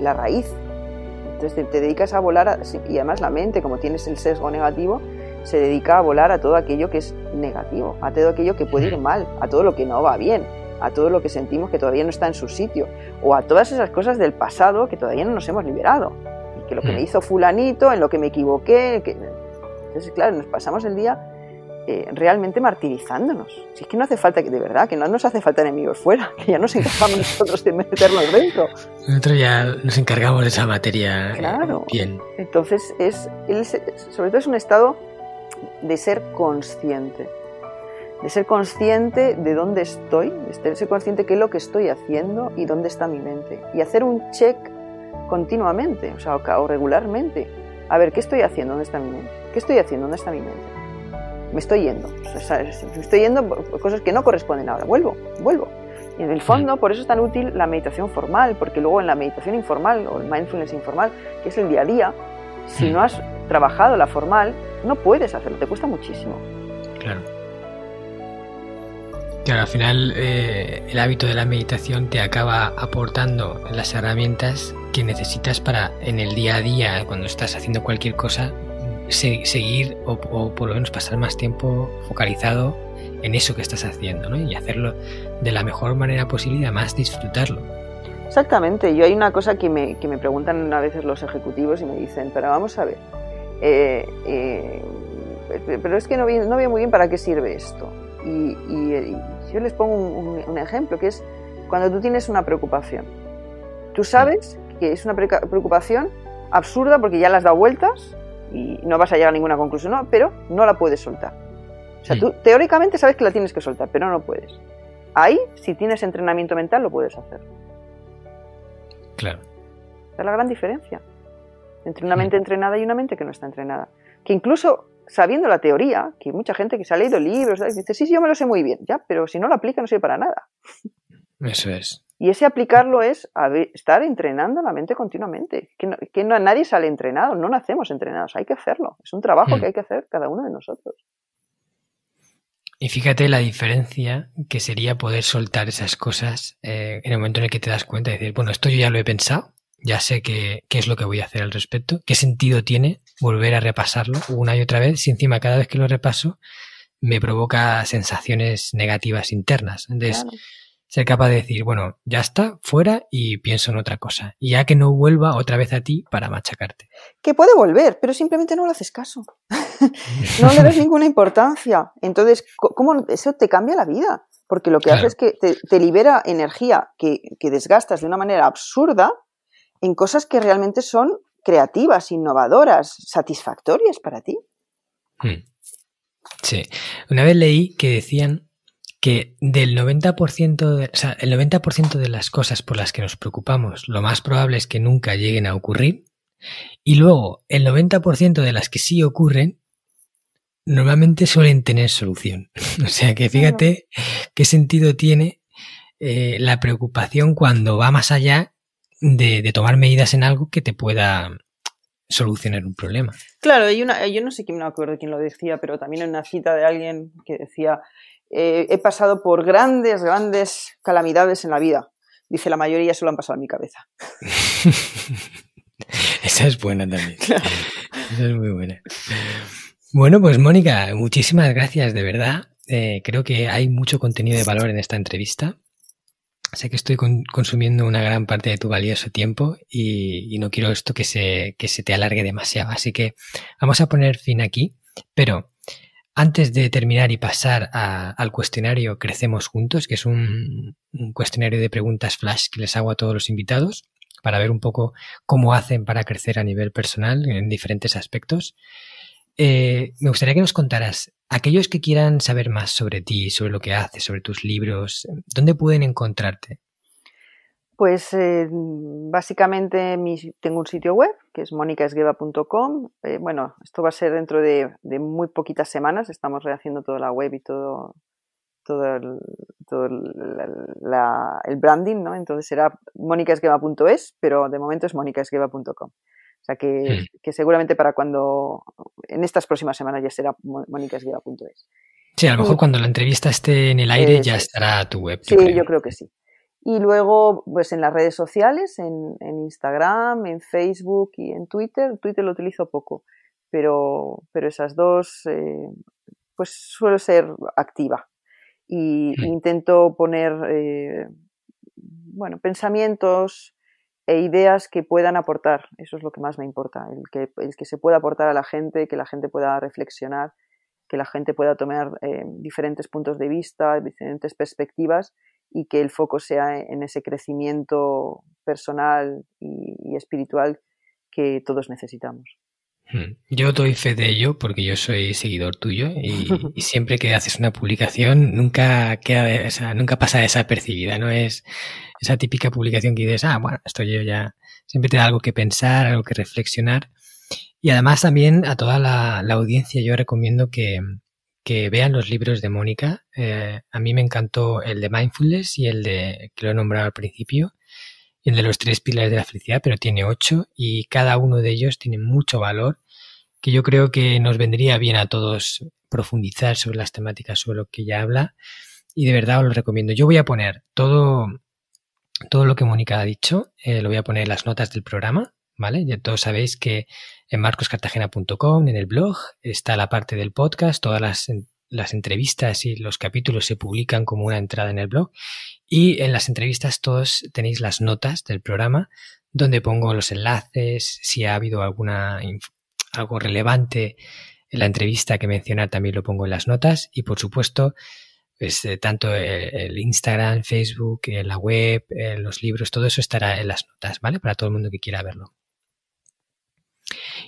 la raíz. Entonces te, dedicas a volar, y además la mente, como tienes el sesgo negativo, se dedica a volar a todo aquello que es negativo, a todo aquello que puede ir mal, a todo lo que no va bien, a todo lo que sentimos que todavía no está en su sitio, o a todas esas cosas del pasado que todavía no nos hemos liberado que lo que me mm. hizo fulanito, en lo que me equivoqué. Que... Entonces, claro, nos pasamos el día eh, realmente martirizándonos. Si es que no hace falta que, de verdad, que no nos hace falta enemigos fuera, que ya nos encargamos nosotros de meternos dentro. Nosotros ya nos encargamos de esa materia eh, claro. bien. Entonces, es, sobre todo es un estado de ser consciente. De ser consciente de dónde estoy, de ser consciente de qué es lo que estoy haciendo y dónde está mi mente. Y hacer un check continuamente, o sea, o regularmente. A ver, ¿qué estoy haciendo? ¿Dónde está mi mente? ¿Qué estoy haciendo? ¿Dónde está mi mente? Me estoy yendo. me estoy yendo por cosas que no corresponden ahora. Vuelvo, vuelvo. Y en el fondo, por eso es tan útil la meditación formal, porque luego en la meditación informal o el mindfulness informal, que es el día a día, si no has trabajado la formal, no puedes hacerlo, te cuesta muchísimo. Claro. Claro, al final eh, el hábito de la meditación te acaba aportando las herramientas que necesitas para en el día a día, cuando estás haciendo cualquier cosa, seguir o, por lo menos pasar más tiempo focalizado en eso que estás haciendo ¿no? y hacerlo de la mejor manera posible y además disfrutarlo. Exactamente, yo hay una cosa que me, que me preguntan a veces los ejecutivos y me dicen, pero vamos a ver, eh, eh, pero es que no no veo muy bien para qué sirve esto. Y, yo les pongo un, un ejemplo, que es cuando tú tienes una preocupación. Tú sabes que es una preocupación absurda porque ya la has dado vueltas y no vas a llegar a ninguna conclusión, no, pero no la puedes soltar. O sea, tú teóricamente sabes que la tienes que soltar, pero no puedes. Ahí, si tienes entrenamiento mental, lo puedes hacer. Claro. Esa es la gran diferencia entre una mente entrenada y una mente que no está entrenada. Que incluso sabiendo la teoría, que mucha gente que se ha leído libros, dice, sí, sí, yo me lo sé muy bien, ya, pero si no lo aplica no sirve para nada. Eso es. Y ese aplicarlo es estar entrenando la mente continuamente. Que, que no, nadie sale entrenado, no nacemos entrenados, hay que hacerlo. Es un trabajo hmm. que hay que hacer cada uno de nosotros. Y fíjate la diferencia que sería poder soltar esas cosas eh, en el momento en el que te das cuenta y decir, bueno, esto yo ya lo he pensado, ya sé qué, qué es lo que voy a hacer al respecto, qué sentido tiene volver a repasarlo una y otra vez, si encima cada vez que lo repaso me provoca sensaciones negativas internas. Entonces, ser capaz de decir, bueno, ya está, fuera y pienso en otra cosa. Y ya que no vuelva otra vez a ti para machacarte. Que puede volver, pero simplemente no le haces caso. no le das ninguna importancia. Entonces, ¿cómo eso te cambia la vida? Porque lo que hace es que te, libera energía que, desgastas de una manera absurda en cosas que realmente son creativas, innovadoras, satisfactorias para ti. Hmm. Sí. Una vez leí que decían que del 90%, de, o sea, el 90% de las cosas por las que nos preocupamos, lo más probable es que nunca lleguen a ocurrir. Y luego, el 90% de las que sí ocurren, normalmente suelen tener solución. o sea que fíjate qué sentido tiene eh, la preocupación cuando va más allá de, tomar medidas en algo que te pueda solucionar un problema. Claro, hay una, yo no sé quién me acuerdo quién lo decía, pero también en una cita de alguien que decía, eh, he pasado por grandes, grandes calamidades en la vida. Dice, la mayoría se lo han pasado en mi cabeza. Esa es buena también. Esa es muy buena. Bueno, pues Mónica, muchísimas gracias, de verdad. Eh, creo que hay mucho contenido de valor en esta entrevista. Sé que estoy consumiendo una gran parte de tu valioso tiempo y, no quiero esto que se, que se te alargue demasiado. Así que vamos a poner fin aquí. Pero antes de terminar y pasar al cuestionario Crecemos Juntos, que es un, cuestionario de preguntas flash que les hago a todos los invitados para ver un poco cómo hacen para crecer a nivel personal en diferentes aspectos, eh, me gustaría que nos contaras, aquellos que quieran saber más sobre ti, sobre lo que haces, sobre tus libros, ¿dónde pueden encontrarte? Pues eh, básicamente tengo un sitio web que es monicaesgueva.com. Eh, bueno, esto va a ser dentro de, muy poquitas semanas. Estamos rehaciendo toda la web y todo, todo, el, todo el, branding, ¿no? Entonces será monicaesgueva.es, pero de momento es monicaesgueva.com. O sea que, que, seguramente para cuando, en estas próximas semanas ya será monicaesgueva.es. Sí, a lo mejor cuando la entrevista esté en el aire ya estará tu web. Sí, yo creo que sí. Y luego, pues en las redes sociales, en, Instagram, en Facebook y en Twitter. Twitter lo utilizo poco, pero, pero esas dos, eh, pues suelo ser activa. Y intento poner, eh, bueno, pensamientos e ideas que puedan aportar. Eso es lo que más me importa, el que, el que se pueda aportar a la gente, que la gente pueda reflexionar, que la gente pueda tomar eh, diferentes puntos de vista, diferentes perspectivas y que el foco sea en ese crecimiento personal y, espiritual que todos necesitamos. Hmm. Yo doy fe de ello porque yo soy seguidor tuyo y, siempre que haces una publicación nunca queda, o sea, nunca pasa desapercibida, no es esa típica publicación que dices, ah, bueno, esto yo ya, siempre te da algo que pensar, algo que reflexionar. Y además también a toda la audiencia yo recomiendo que, que vean los libros de Mónica. Eh, a mí me encantó el de Mindfulness y el de, que lo he nombrado al principio, el de los tres pilares de la felicidad, pero tiene ocho y cada uno de ellos tiene mucho valor que yo creo que nos vendría bien a todos profundizar sobre las temáticas sobre lo que ella habla y de verdad os lo recomiendo. Yo voy a poner todo, todo lo que Mónica ha dicho, eh, lo voy a poner en las notas del programa, ¿vale? Ya todos sabéis que en marcoscartagena.com, en el blog, está la parte del podcast, todas las, las entrevistas y los capítulos se publican como una entrada en el blog. Y en las entrevistas todos tenéis las notas del programa, donde pongo los enlaces, si ha habido alguna algo relevante en la entrevista que mencionar también lo pongo en las notas y por supuesto pues, eh, tanto el, Instagram, Facebook, la web, los libros, todo eso estará en las notas, ¿vale? Para todo el mundo que quiera verlo.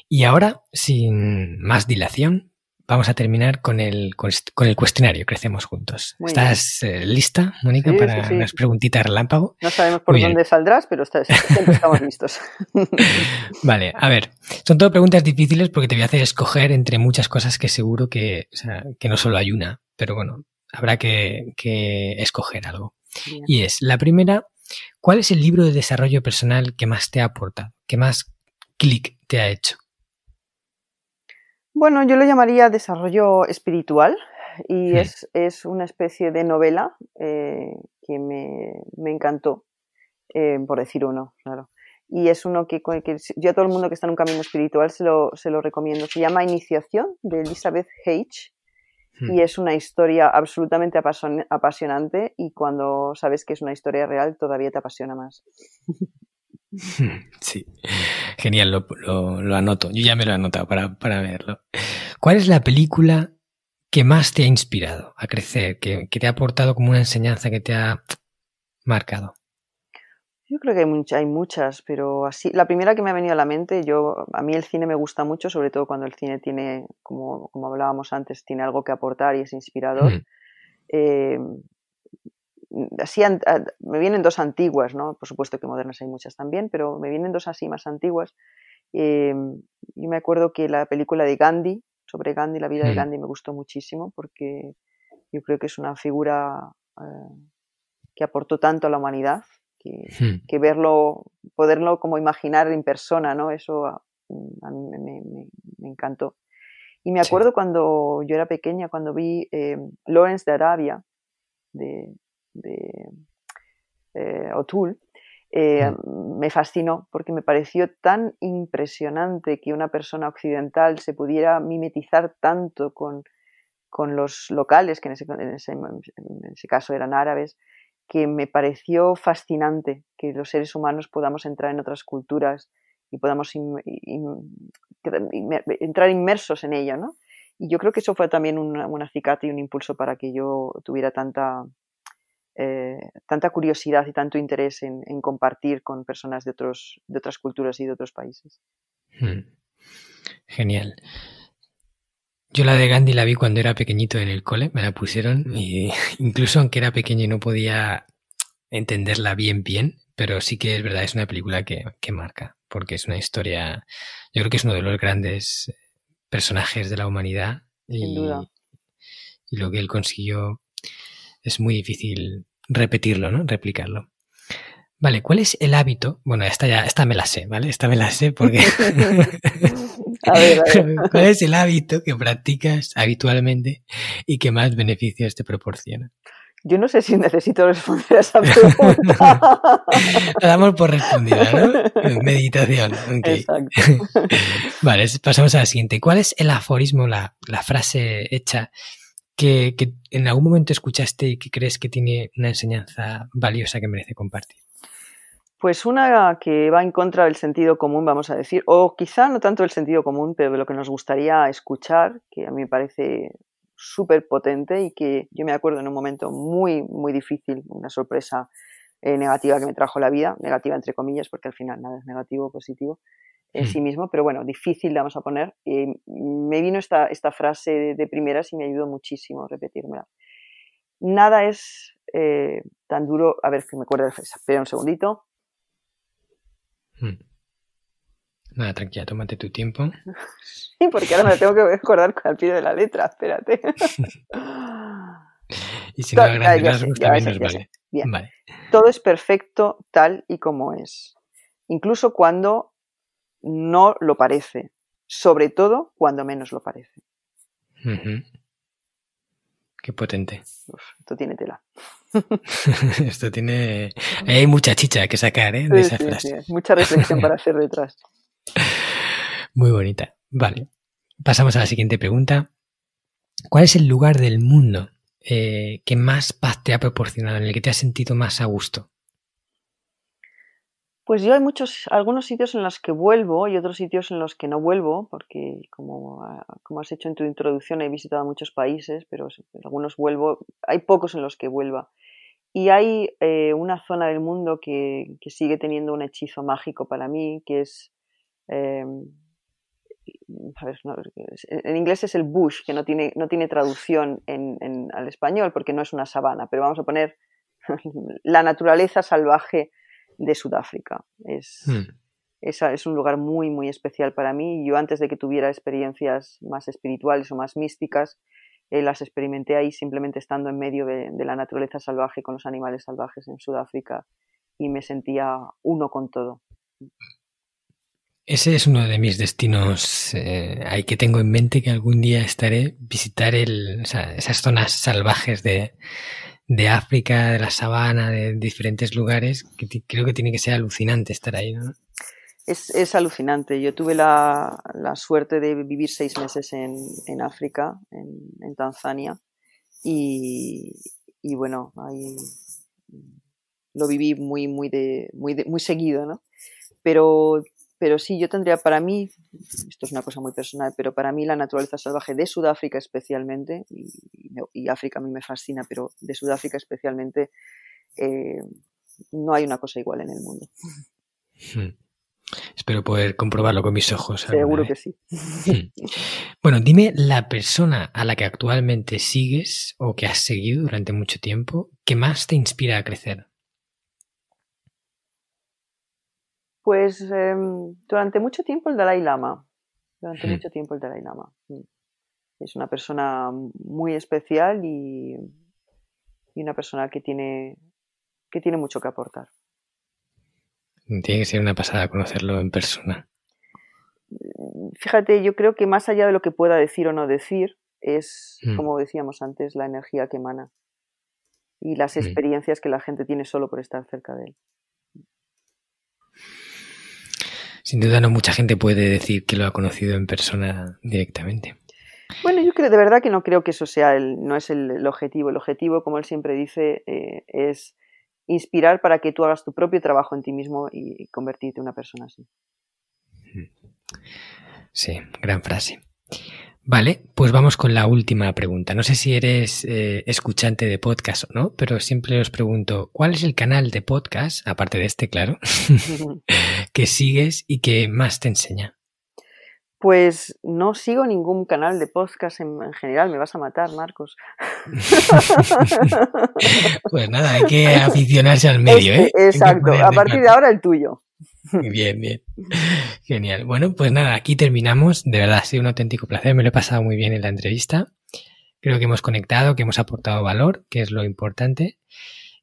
Y ahora, sin más dilación, vamos a terminar con el, con el cuestionario Crecemos Juntos. ¿Estás eh, lista, Mónica, para unas preguntitas relámpago? No sabemos por dónde saldrás, pero siempre estamos listos. vale, a ver, son todo preguntas difíciles porque te voy a hacer escoger entre muchas cosas que seguro que, que no solo hay una, pero bueno, habrá que, escoger algo. Y es, la primera, ¿cuál es el libro de desarrollo personal que más te ha aportado, que más clic te ha hecho? Bueno, yo lo llamaría desarrollo espiritual y es, una especie de novela eh, que me, encantó, eh, por decir uno, claro. Y es uno que, yo a todo el mundo que está en un camino espiritual se lo, se lo recomiendo. Se llama Iniciación de Elizabeth H. Y hmm. es una historia absolutamente apasionante y cuando sabes que es una historia real todavía te apasiona más. Sí, genial, lo, anoto. Yo ya me lo he anotado para, para, verlo. ¿Cuál es la película que más te ha inspirado a crecer, que, te ha aportado como una enseñanza que te ha marcado? Yo creo que hay, hay, muchas, pero así, la primera que me ha venido a la mente, yo, a mí el cine me gusta mucho, sobre todo cuando el cine tiene, como, como hablábamos antes, tiene algo que aportar y es inspirador. Eh, así me vienen dos antiguas, ¿no? Por supuesto que modernas hay muchas también, pero me vienen dos así más antiguas. Eh, yo me acuerdo que la película de Gandhi, sobre Gandhi, la vida de mm. Gandhi, me gustó muchísimo porque yo creo que es una figura eh, que aportó tanto a la humanidad hmm. que, verlo, poderlo como imaginar en persona, ¿no? Eso a, mí me, encantó. Y me acuerdo cuando yo era pequeña, cuando vi eh, Lawrence de Arabia, de, eh, O'Toole, eh, hmm. me fascinó porque me pareció tan impresionante que una persona occidental se pudiera mimetizar tanto con, con los locales, que en ese, en ese, caso eran árabes, que me pareció fascinante que los seres humanos podamos entrar en otras culturas y podamos entrar inmersos en ello, ¿no? Y yo creo que eso fue también un acicate y un impulso para que yo tuviera tanta, eh, tanta curiosidad y tanto interés en, compartir con personas de, otros, de otras culturas y de otros países. Hmm. Genial. Yo la de Gandhi la vi cuando era pequeñito en el cole, me la pusieron y incluso aunque era pequeño y no podía entenderla bien bien, pero sí que es verdad, es una película que, marca, porque es una historia, yo creo que es uno de los grandes personajes de la humanidad y, y lo que él consiguió es muy difícil repetirlo, ¿no? Replicarlo. Vale, ¿cuál es el hábito? Bueno, esta ya, esta me la sé, ¿vale? Esta me la sé porque. a ver, ¿Cuál es el hábito que practicas habitualmente y que más beneficios te proporciona? Yo no sé si necesito responder a esa pregunta. La damos por respondida, ¿no? Meditación. Exacto. vale, pasamos a la siguiente. ¿Cuál es el aforismo, la, la frase hecha que, en algún momento escuchaste y que crees que tiene una enseñanza valiosa que merece compartir? Pues una que va en contra del sentido común, vamos a decir, o quizá no tanto el sentido común, pero de lo que nos gustaría escuchar, que a mí me parece súper potente y que yo me acuerdo en un momento muy, muy difícil, una sorpresa eh, negativa que me trajo la vida, negativa entre comillas, porque al final nada es negativo o positivo en sí mismo, pero bueno, difícil vamos a poner. me vino esta, esta frase de, de, primeras y me ayudó muchísimo repetírmela. Nada es eh, tan duro, a ver que me acuerdo de espera un segundito. Hmm. Nada, tranquila, tómate tu tiempo. Sí, porque ahora me tengo que recordar con el pie de la letra, espérate. y si no, también vale. Todo es perfecto tal y como es. Incluso cuando no lo parece. Sobre todo cuando menos lo parece. Qué potente. esto tiene tela. esto tiene. Hay mucha chicha que sacar, ¿eh? De esa frase. Mucha reflexión para hacer detrás. Muy bonita. Vale. Pasamos a la siguiente pregunta. ¿Cuál es el lugar del mundo eh, que más paz te ha proporcionado, en el que te has sentido más a gusto? Pues yo hay muchos, algunos sitios en los que vuelvo y otros sitios en los que no vuelvo, porque como, ah, como has hecho en tu introducción, he visitado muchos países, pero algunos vuelvo, hay pocos en los que vuelva. Y hay eh, una zona del mundo que, que, sigue teniendo un hechizo mágico para mí, que es, ver, en inglés es el bush, que no tiene, no tiene traducción en, al español porque no es una sabana, pero vamos a poner la naturaleza salvaje de Sudáfrica. Es, hmm. es un lugar muy, muy especial para mí. Yo antes de que tuviera experiencias más espirituales o más místicas, eh, las experimenté ahí simplemente estando en medio de, la naturaleza salvaje con los animales salvajes en Sudáfrica y me sentía uno con todo. Ese es uno de mis destinos. Eh, hay que tengo en mente que algún día estaré visitar el, esas zonas salvajes de, de África, de la sabana, de diferentes lugares, que creo que tiene que ser alucinante estar ahí, ¿no? Es, alucinante. Yo tuve la, suerte de vivir seis meses en, África, en, Tanzania, y, bueno, ahí lo viví muy, muy, de, muy, muy seguido, ¿no? Pero pero sí, yo tendría para mí, esto es una cosa muy personal, pero para mí la naturaleza salvaje de Sudáfrica especialmente, y, África a mí me fascina, pero de Sudáfrica especialmente, eh, no hay una cosa igual en el mundo. Hmm. Espero poder comprobarlo con mis ojos. Seguro que sí. Hmm. Bueno, dime la persona a la que actualmente sigues o que has seguido durante mucho tiempo que más te inspira a crecer. Pues em, durante mucho tiempo el Dalai Lama. Durante hmm. mucho tiempo el Dalai Lama. Mm. Es una persona muy especial y, una persona que tiene, que tiene mucho que aportar. Tiene que ser una pasada conocerlo en persona. Fíjate, yo creo que más allá de lo que pueda decir o no decir, es, mm. como decíamos antes, la energía que emana y las mm. experiencias que la gente tiene solo por estar cerca de él. Sin duda no mucha gente puede decir que lo ha conocido en persona directamente. Bueno, yo creo de verdad que no creo que eso sea el, no es el, objetivo. El objetivo, como él siempre dice, eh, es inspirar para que tú hagas tu propio trabajo en ti mismo y convertirte en una persona así. Sí, gran frase. Vale, pues vamos con la última pregunta. No sé si eres eh, escuchante de podcast o no, pero siempre os pregunto, ¿cuál es el canal de podcast, aparte de este, claro, que sigues y que más te enseña? Pues no sigo ningún canal de podcast en, general, me vas a matar, Marcos. pues nada, hay que aficionarse al medio, ¿eh? exacto, a partir de ahora el tuyo. Bien, bien. Genial. Bueno, pues nada, aquí terminamos. De verdad, ha sido un auténtico placer. Me lo he pasado muy bien en la entrevista. Creo que hemos conectado, que hemos aportado valor, que es lo importante.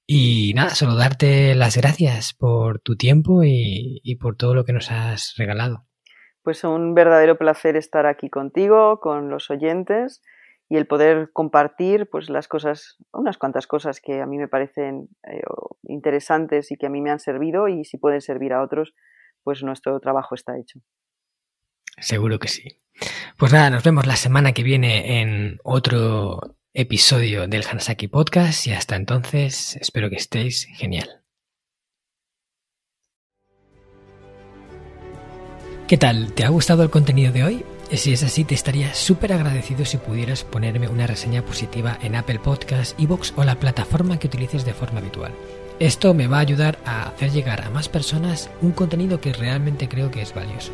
Y nada, solo darte las gracias por tu tiempo y, y por todo lo que nos has regalado. Pues un verdadero placer estar aquí contigo, con los oyentes y el poder compartir pues las cosas, unas cuantas cosas que a mí me parecen eh, interesantes y que a mí me han servido y si pueden servir a otros, pues nuestro trabajo está hecho. Seguro que sí. Pues nada, nos vemos la semana que viene en otro episodio del Hansaki Podcast y hasta entonces espero que estéis genial. ¿Qué tal? ¿Te ha gustado el contenido de hoy? Si es así, te estaría súper agradecido si pudieras ponerme una reseña positiva en Apple Podcasts, Evox o la plataforma que utilices de forma habitual. Esto me va a ayudar a hacer llegar a más personas un contenido que realmente creo que es valioso.